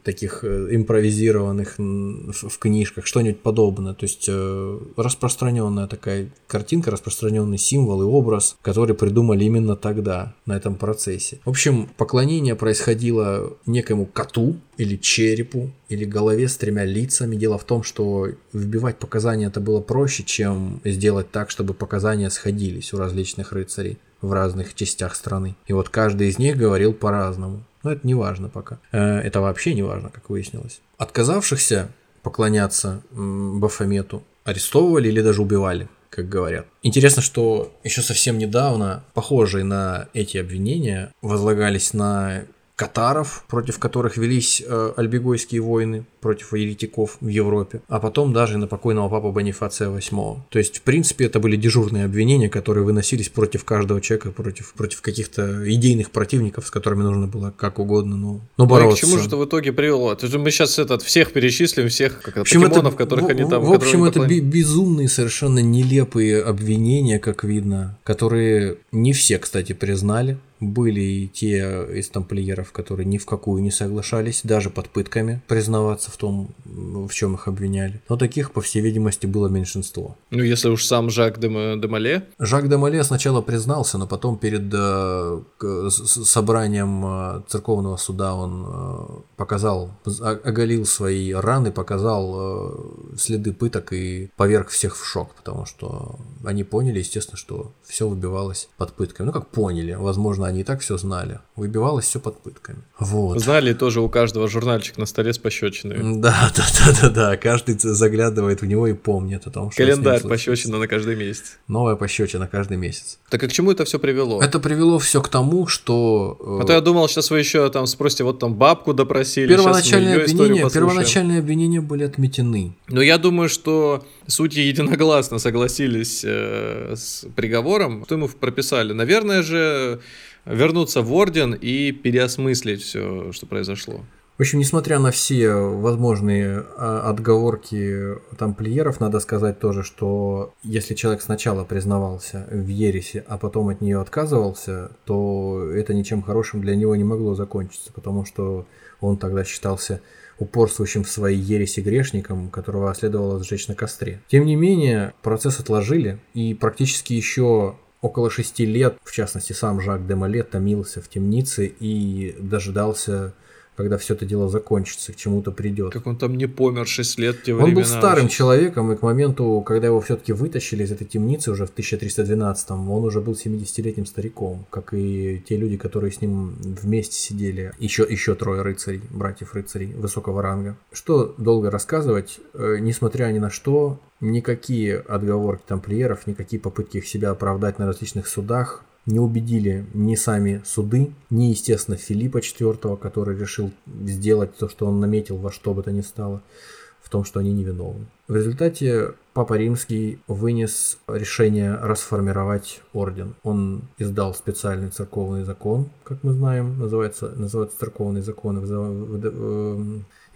таких э, импровизированных в, в книжках, что-нибудь подобное. То есть э, распространенная такая картинка, распространенный символ и образ, который придумали именно тогда, на этом процессе. В общем, поклонение происходило некому коту или черепу, или голове с тремя лицами. Дело в том, что вбивать показания это было проще, чем сделать так, чтобы показания сходились у различных рыцарей в разных частях страны. И вот каждый из них говорил по-разному. Но это не важно пока. Э, это вообще не важно, как выяснилось. Отказавшихся поклоняться Бафомету, арестовывали или даже убивали, как говорят. Интересно, что еще совсем недавно похожие на эти обвинения возлагались на катаров, против которых велись э, альбегойские войны против еретиков в Европе, а потом даже на покойного папу Бонифация VIII. То есть, в принципе, это были дежурные обвинения, которые выносились против каждого человека, против, против каких-то идейных противников, с которыми нужно было как угодно, но, но бороться. Ну, к чему же это в итоге привело? Это же мы сейчас этот, всех перечислим, всех как общем, покемонов, это, которых в, они там... В общем, это безумные, совершенно нелепые обвинения, как видно, которые не все, кстати, признали. Были и те из тамплиеров, которые ни в какую не соглашались, даже под пытками признаваться в том, в чем их обвиняли. Но таких, по всей видимости, было меньшинство. Ну, если уж сам Жак де, Мале? Жак де Мале сначала признался, но потом перед э, собранием э, церковного суда он э, показал, оголил свои раны, показал э, следы пыток и поверг всех в шок, потому что они поняли, естественно, что все выбивалось под пытками. Ну, как поняли, возможно, они и так все знали. Выбивалось все под пытками. Вот. Знали тоже у каждого журнальчик на столе с пощечиной. Да, да, да, да, да. Каждый заглядывает в него и помнит о том, что Календарь пощечина на каждый месяц. Новая пощечина каждый месяц. Так а к чему это все привело? Это привело все к тому, что... Э, а то я думал, сейчас вы еще там спросите, вот там бабку допросили. Первоначальные, обвинения, первоначальные обвинения были отметены. Но я думаю, что Судьи единогласно согласились э, с приговором, что ему прописали. Наверное же вернуться в орден и переосмыслить все, что произошло. В общем, несмотря на все возможные а, отговорки тамплиеров, надо сказать тоже, что если человек сначала признавался в ересе, а потом от нее отказывался, то это ничем хорошим для него не могло закончиться, потому что он тогда считался упорствующим в своей ереси грешником, которого следовало сжечь на костре. Тем не менее, процесс отложили, и практически еще около шести лет, в частности, сам Жак де Мале томился в темнице и дожидался когда все это дело закончится, к чему-то придет. Как он там не помер 6 лет те Он был старым вообще. человеком, и к моменту, когда его все-таки вытащили из этой темницы уже в 1312-м, он уже был 70-летним стариком, как и те люди, которые с ним вместе сидели. Еще, еще трое рыцарей, братьев-рыцарей высокого ранга. Что долго рассказывать, э, несмотря ни на что, никакие отговорки тамплиеров, никакие попытки их себя оправдать на различных судах не убедили ни сами суды, ни, естественно, Филиппа IV, который решил сделать то, что он наметил во что бы то ни стало, в том, что они невиновны. В результате Папа Римский вынес решение расформировать орден. Он издал специальный церковный закон, как мы знаем, называется, называется церковный закон,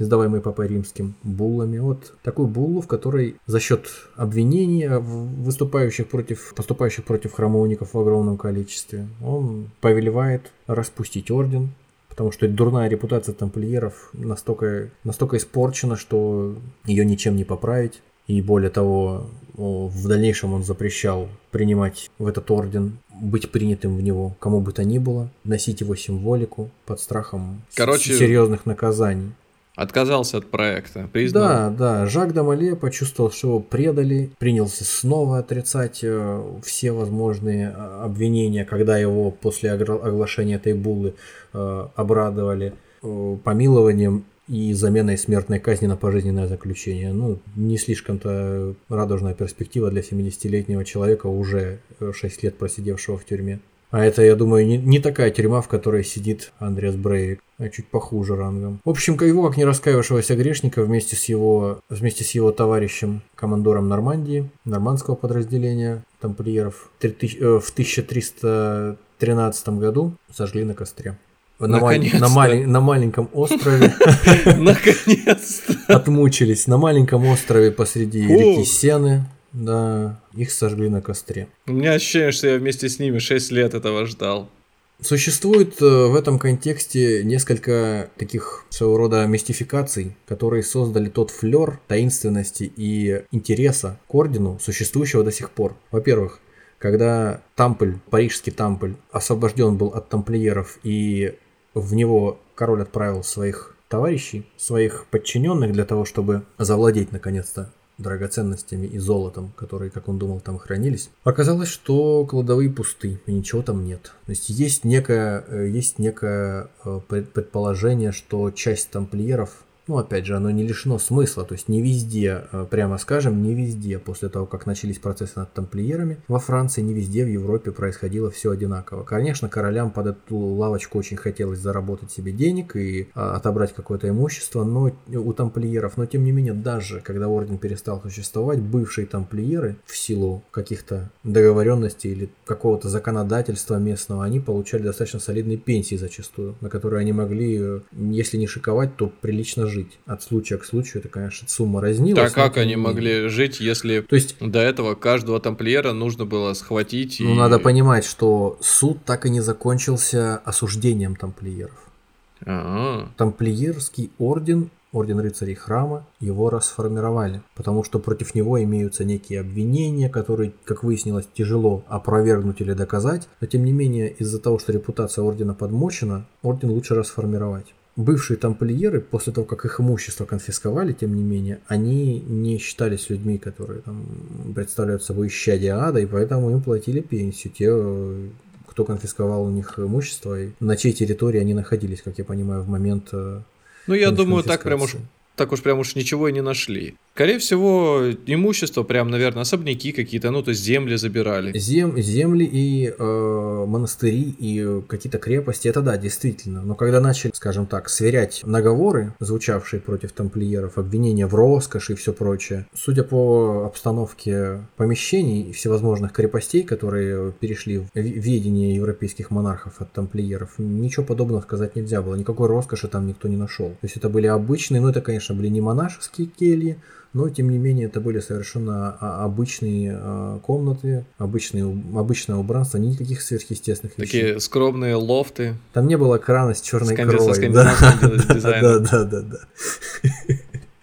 издаваемый Папой Римским буллами. Вот такую буллу, в которой за счет обвинений, выступающих против, поступающих против храмовников в огромном количестве, он повелевает распустить орден, потому что дурная репутация тамплиеров настолько, настолько испорчена, что ее ничем не поправить. И более того, в дальнейшем он запрещал принимать в этот орден, быть принятым в него кому бы то ни было, носить его символику под страхом Короче, серьезных наказаний. Отказался от проекта, признал. Да, да. Жак Дамале почувствовал, что его предали, принялся снова отрицать э, все возможные э, обвинения, когда его после оглашения этой буллы э, обрадовали помилованием и заменой смертной казни на пожизненное заключение. Ну, не слишком-то радужная перспектива для 70-летнего человека, уже 6 лет просидевшего в тюрьме. А это, я думаю, не, не такая тюрьма, в которой сидит Андреас Брейвик, а чуть похуже рангом. В общем, его, как не раскаявшегося грешника, вместе с его, вместе с его товарищем, командором Нормандии, нормандского подразделения тамплиеров, э, в 1313 году сожгли на костре. На, на, мали, на маленьком острове. Наконец-то. Отмучились. На маленьком острове посреди реки Сены. Да, их сожгли на костре. У меня ощущение, что я вместе с ними 6 лет этого ждал. Существует э, в этом контексте несколько таких своего рода мистификаций, которые создали тот флер таинственности и интереса к ордену, существующего до сих пор. Во-первых, когда Тампль, парижский Тампль, освобожден был от тамплиеров и в него король отправил своих товарищей, своих подчиненных для того, чтобы завладеть наконец-то драгоценностями и золотом, которые, как он думал, там хранились. Оказалось, что кладовые пусты, и ничего там нет. То есть есть некое, э, есть некое э, предположение, что часть тамплиеров ну, опять же, оно не лишено смысла, то есть не везде, э, прямо скажем, не везде, после того, как начались процессы над тамплиерами, во Франции не везде в Европе происходило все одинаково. Конечно, королям под эту лавочку очень хотелось заработать себе денег и а, отобрать какое-то имущество, но у тамплиеров, но тем не менее, даже когда орден перестал существовать, бывшие тамплиеры в силу каких-то договоренностей или какого-то законодательства местного, они получали достаточно солидные пенсии зачастую, на которые они могли, э, если не шиковать, то прилично жить жить. От случая к случаю это, конечно, сумма разнилась. Так как они могли жить, если То есть, до этого каждого тамплиера нужно было схватить? Ну, и... надо понимать, что суд так и не закончился осуждением тамплиеров. А-а-а. Тамплиерский орден Орден рыцарей храма его расформировали, потому что против него имеются некие обвинения, которые, как выяснилось, тяжело опровергнуть или доказать, но тем не менее из-за того, что репутация ордена подмочена, орден лучше расформировать бывшие тамплиеры, после того, как их имущество конфисковали, тем не менее, они не считались людьми, которые там, представляют собой исчадие ада, и поэтому им платили пенсию. Те, кто конфисковал у них имущество, и на чьей территории они находились, как я понимаю, в момент Ну, я думаю, так прям уж так уж прям уж ничего и не нашли. Скорее всего, имущество, прям, наверное, особняки какие-то, ну, то есть земли забирали. Зем, земли и э, монастыри, и какие-то крепости, это да, действительно. Но когда начали, скажем так, сверять наговоры, звучавшие против тамплиеров, обвинения в роскоши и все прочее, судя по обстановке помещений и всевозможных крепостей, которые перешли в ведение европейских монархов от тамплиеров, ничего подобного сказать нельзя было. Никакой роскоши там никто не нашел. То есть это были обычные, ну это, конечно, были не монашеские кельи, но тем не менее это были совершенно а, обычные а, комнаты, обычные, обычное убранство, никаких сверхъестественных вещей. Такие скромные лофты. Там не было крана с черной кровой. Да. да, да, да, да.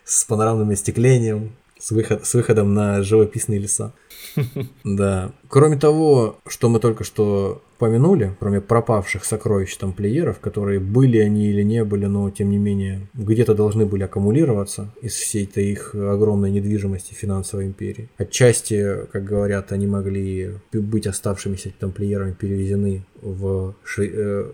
С панорамным остеклением, с, выход, с выходом на живописные леса. Да. Кроме того, что мы только что помянули, кроме пропавших сокровищ тамплиеров, которые были они или не были, но тем не менее где-то должны были аккумулироваться из всей этой их огромной недвижимости финансовой империи. Отчасти, как говорят, они могли быть оставшимися тамплиерами перевезены в Ши... Э,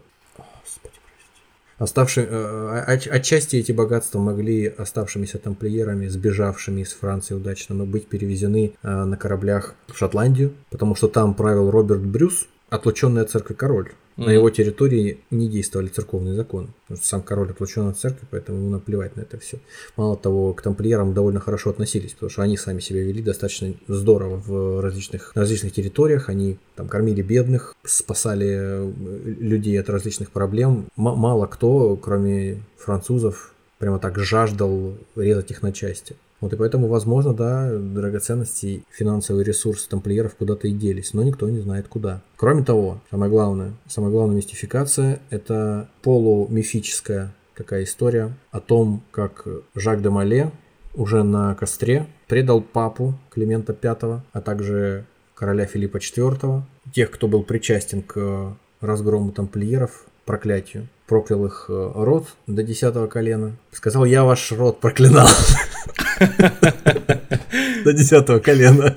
Оставшие, э, отчасти эти богатства могли оставшимися тамплиерами, сбежавшими из Франции удачно, но быть перевезены э, на кораблях в Шотландию, потому что там правил Роберт Брюс, отлученная церковь король. Mm-hmm. На его территории не действовали церковные законы, потому что сам король отлучен от церкви, поэтому ему наплевать на это все. Мало того, к тамплиерам довольно хорошо относились, потому что они сами себя вели достаточно здорово в различных, на различных территориях, они там кормили бедных, спасали э, людей от различных проблем. М- мало кто, кроме французов, прямо так жаждал резать их на части. Вот и поэтому, возможно, да, драгоценности, финансовые ресурсы тамплиеров куда-то и делись, но никто не знает куда. Кроме того, самое главное, самая главная мистификация – это полумифическая такая история о том, как Жак де Мале уже на костре предал папу Климента V, а также короля Филиппа IV, тех, кто был причастен к разгрому тамплиеров, проклятию. Проклял их э, род до десятого колена. Сказал, я ваш род проклинал. До десятого колена.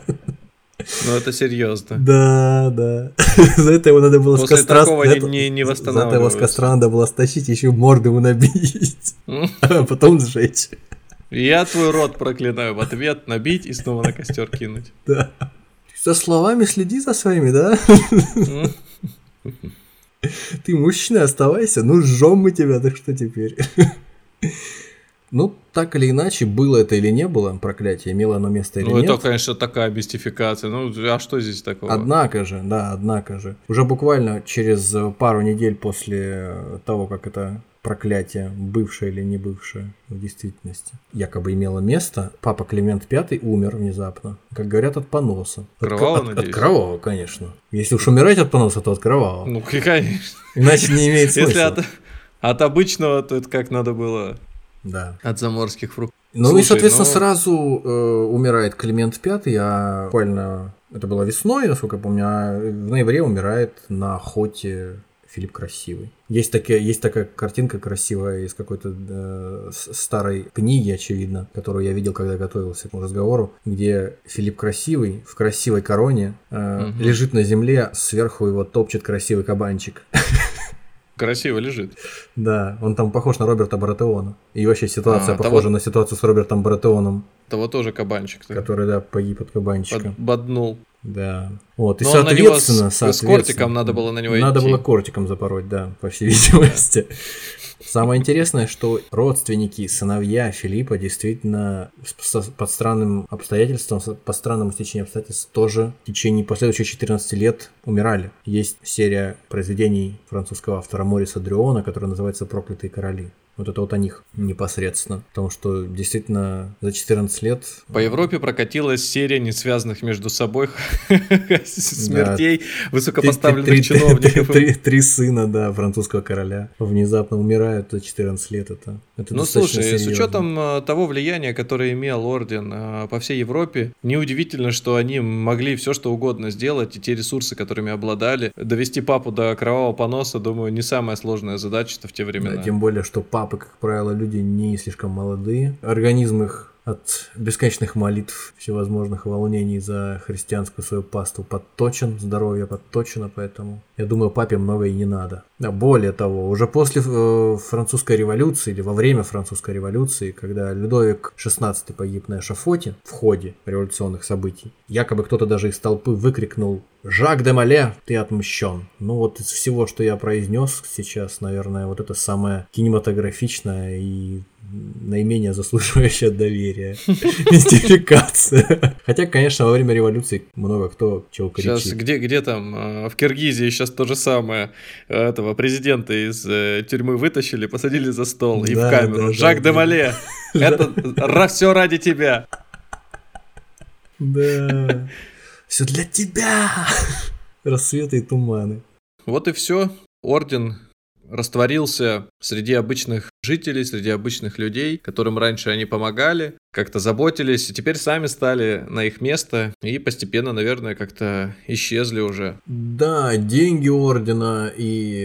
Ну, это серьезно. Да, да. За это его надо было После с костра... такого это... не, не За это его с костра надо было стащить, еще морды ему набить. А потом сжечь. Я твой рот проклинаю в ответ, набить и снова на костер кинуть. Да. За словами следи за своими, да? Ты мужчина, оставайся. Ну, жжем мы тебя, так что теперь? Ну, так или иначе, было это или не было проклятие, имело оно место или ну, нет. Ну, это, конечно, такая мистификация. Ну, а что здесь такого? Однако же, да, однако же. Уже буквально через пару недель после того, как это проклятие, бывшее или не бывшее в действительности, якобы имело место, папа Климент V умер внезапно. Как говорят, от поноса. Кровавого, от, от, от кровавого, конечно. Если уж умирать от поноса, то от кровавого. Ну, конечно. Иначе не имеет смысла. Если от, от обычного, то это как надо было да. От заморских фруктов. Ну Слушай, и, соответственно, но... сразу э, умирает Климент V, а буквально это было весной, насколько я помню, а в ноябре умирает на охоте Филипп Красивый. Есть, такая, есть такая картинка красивая из какой-то э, старой книги, очевидно, которую я видел, когда готовился к разговору, где Филипп Красивый в красивой короне э, угу. лежит на земле, сверху его топчет красивый кабанчик. Красиво лежит. Да, он там похож на Роберта Баратеона. И вообще ситуация а, похожа того... на ситуацию с Робертом Баратеоном. Того тоже кабанчик. Который, да, погиб от кабанчика. Под, боднул. Да. Вот, и Но соответственно, с, соответственно... С кортиком надо было на него Надо идти. было кортиком запороть, да, по всей видимости. Самое интересное, что родственники, сыновья Филиппа действительно под странным обстоятельством, по странному стечению обстоятельств тоже в течение последующих 14 лет умирали. Есть серия произведений французского автора Мориса Дрюона, которая называется «Проклятые короли». Вот это вот о них непосредственно. Потому что действительно за 14 лет... По Европе прокатилась серия не связанных между собой смертей высокопоставленных чиновников. Три сына, да, французского короля внезапно умирают за 14 лет. Это, это ну слушай, с учетом э, того влияния, которое имел орден э, по всей Европе, неудивительно, что они могли все что угодно сделать, и те ресурсы, которыми обладали, довести папу до кровавого поноса, думаю, не самая сложная задача в те времена. тем более, что папы, как правило, люди не слишком молодые. Организм их от бесконечных молитв, всевозможных волнений за христианскую свою пасту подточен, здоровье подточено, поэтому я думаю, папе много и не надо. Да, более того, уже после э, французской революции или во время французской революции, когда Людовик XVI погиб на эшафоте в ходе революционных событий, якобы кто-то даже из толпы выкрикнул «Жак де Мале, ты отмщен!» Ну вот из всего, что я произнес сейчас, наверное, вот это самое кинематографичное и наименее заслуживающая доверия. Мистификация. Хотя, конечно, во время революции много кто чего кричит. Сейчас где, где там, а, в Киргизии сейчас то же самое. Этого президента из э, тюрьмы вытащили, посадили за стол и в камеру. Жак де Мале, это все ради тебя. Да. Все для тебя. Рассветы и туманы. Вот и все. Орден растворился среди обычных жителей, среди обычных людей, которым раньше они помогали, как-то заботились, и теперь сами стали на их место и постепенно, наверное, как-то исчезли уже. Да, деньги ордена и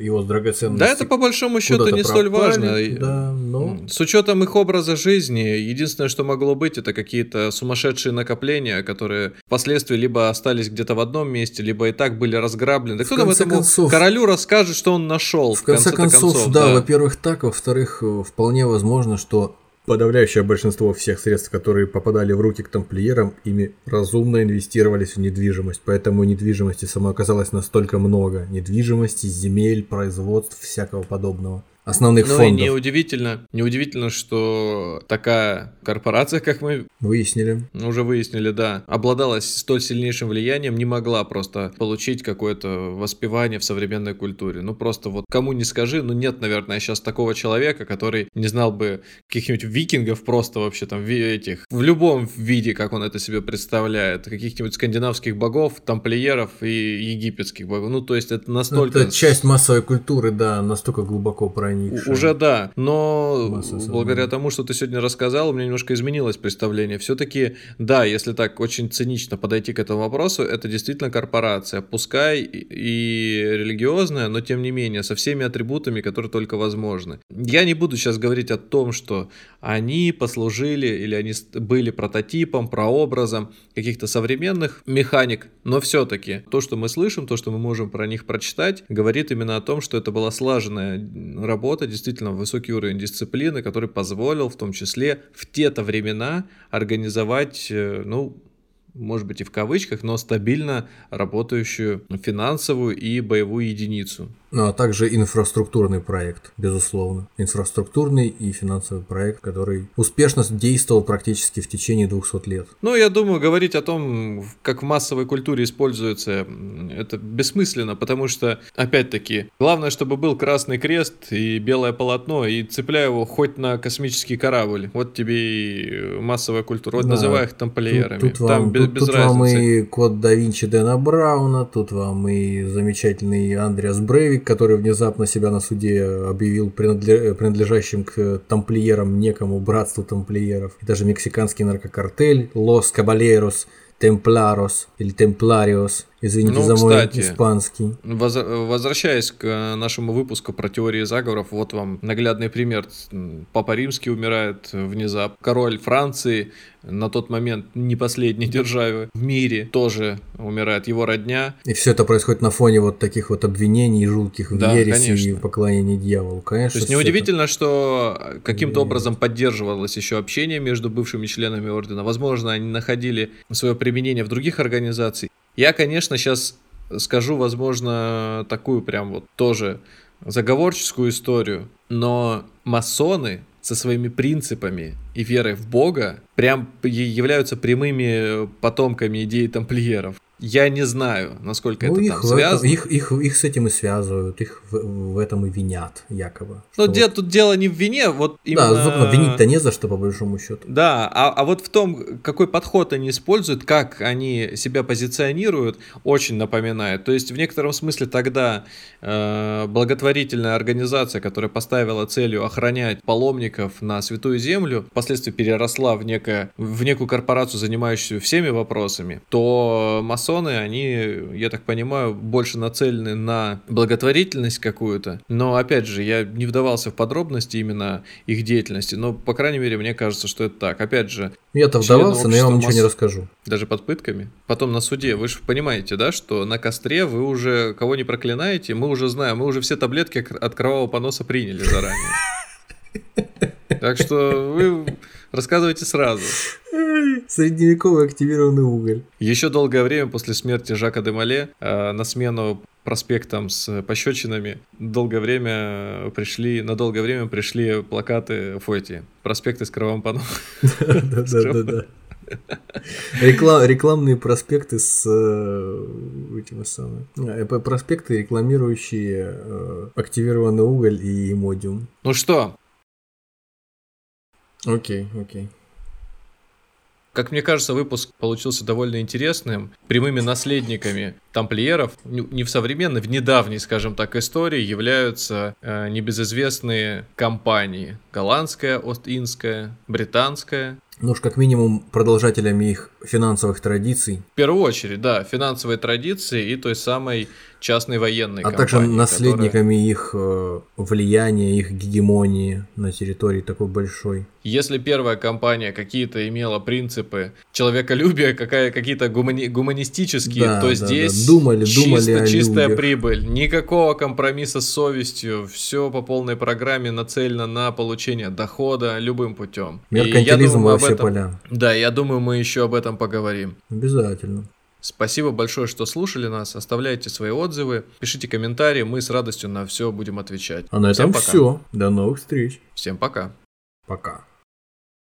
его драгоценности. Да, это по большому счету не пропали, столь важно. Да, но... С учетом их образа жизни, единственное, что могло быть, это какие-то сумасшедшие накопления, которые впоследствии либо остались где-то в одном месте, либо и так были разграблены. Да кто там этому концов, королю расскажет, что он нашел? В конце, конце концов, концов, да, да. во-первых, так, во-вторых, э, вполне возможно, что подавляющее большинство всех средств, которые попадали в руки к тамплиерам, ими разумно инвестировались в недвижимость. Поэтому недвижимости само оказалось настолько много. Недвижимости, земель, производств, всякого подобного основных ну, фондов. Ну и неудивительно, неудивительно, что такая корпорация, как мы выяснили, уже выяснили, да, обладала столь сильнейшим влиянием, не могла просто получить какое-то воспевание в современной культуре. Ну просто вот кому не скажи, ну нет, наверное, сейчас такого человека, который не знал бы каких-нибудь викингов просто вообще там этих, в любом виде, как он это себе представляет, каких-нибудь скандинавских богов, тамплиеров и египетских богов. Ну то есть это настолько... Это часть массовой культуры, да, настолько глубоко проникла проникшая. Уже да, но благодаря тому, что ты сегодня рассказал, у меня немножко изменилось представление. Все-таки, да, если так очень цинично подойти к этому вопросу, это действительно корпорация, пускай и религиозная, но тем не менее, со всеми атрибутами, которые только возможны. Я не буду сейчас говорить о том, что они послужили или они были прототипом, прообразом каких-то современных механик, но все-таки то, что мы слышим, то, что мы можем про них прочитать, говорит именно о том, что это была слаженная работа работа, действительно высокий уровень дисциплины, который позволил в том числе в те-то времена организовать, э, ну, может быть и в кавычках, но стабильно работающую финансовую и боевую единицу. Ну, а также инфраструктурный проект, безусловно. Инфраструктурный и финансовый проект, который успешно действовал практически в течение 200 лет. Ну, я думаю, говорить о том, как в массовой культуре используется, это бессмысленно, потому что, опять-таки, главное, чтобы был красный крест и белое полотно, и цепляй его хоть на космический корабль. Вот тебе и массовая культура. Вот да. называй их тамплиерами. Тут, тут Там вам, без, тут, без тут вам и код да Винчи Дэна Брауна, тут вам и замечательный Андреас Брейвик, который внезапно себя на суде объявил принадлежащим к тамплиерам некому братству тамплиеров. И даже мексиканский наркокартель Лос Кабалерос Темпларос или Темплариос. Извините ну, за мой кстати, испанский. Воз, возвращаясь к нашему выпуску про теории заговоров, вот вам наглядный пример. Папа Римский умирает внезапно. Король Франции на тот момент не последней державы в мире тоже умирает его родня. И все это происходит на фоне вот таких вот обвинений жутких в да, конечно. и поклонении дьяволу. Конечно. То есть неудивительно, это... что каким-то образом поддерживалось еще общение между бывшими членами ордена. Возможно, они находили свое применение в других организациях. Я, конечно, сейчас скажу, возможно, такую прям вот тоже заговорческую историю, но масоны со своими принципами и верой в Бога прям являются прямыми потомками идеи тамплиеров. Я не знаю, насколько ну, это их там связано. Их, их, их с этим и связывают, их в, в этом и винят, якобы. Но де, вот... тут дело не в вине, вот именно... Да, собственно, винить-то не за что, по большому счету. Да, а, а вот в том, какой подход они используют, как они себя позиционируют, очень напоминает. То есть в некотором смысле тогда э, благотворительная организация, которая поставила целью охранять паломников на Святую Землю, впоследствии переросла в, некое, в некую корпорацию, занимающуюся всеми вопросами, то масс масоны, они, я так понимаю, больше нацелены на благотворительность какую-то. Но, опять же, я не вдавался в подробности именно их деятельности, но, по крайней мере, мне кажется, что это так. Опять же... Я-то вдавался, но я вам ничего не расскажу. Даже под пытками? Потом на суде. Вы же понимаете, да, что на костре вы уже кого не проклинаете, мы уже знаем, мы уже все таблетки от кровавого поноса приняли заранее. Так что вы рассказывайте сразу. Средневековый активированный уголь. Еще долгое время после смерти Жака де Мале э, на смену проспектам с пощечинами долгое время пришли, на долгое время пришли плакаты Фойти. Проспекты с кровавым паном. Да-да-да. Реклам, рекламные проспекты с э, этими самыми. Э, проспекты, рекламирующие э, активированный уголь и модиум. Ну что, Окей, окей. Как мне кажется, выпуск получился довольно интересным. Прямыми наследниками тамплиеров, не в современной, в недавней, скажем так, истории являются э, небезызвестные компании. Голландская, Ост-Индская, британская, ну уж как минимум продолжателями их финансовых традиций. В первую очередь, да, финансовые традиции и той самой частной военной А также наследниками которая... их э, влияния, их гегемонии на территории такой большой. Если первая компания какие-то имела принципы человеколюбия, какая, какие-то гумани- гуманистические, да, то да, здесь да. Думали, думали чисто, чистая прибыль, никакого компромисса с совестью, все по полной программе нацелено на получение дохода любым путем. Меркантилизм во все поля. Да, я думаю, мы еще об этом поговорим. Обязательно. Спасибо большое, что слушали нас. Оставляйте свои отзывы, пишите комментарии, мы с радостью на все будем отвечать. А на этом все. До новых встреч. Всем пока. Пока.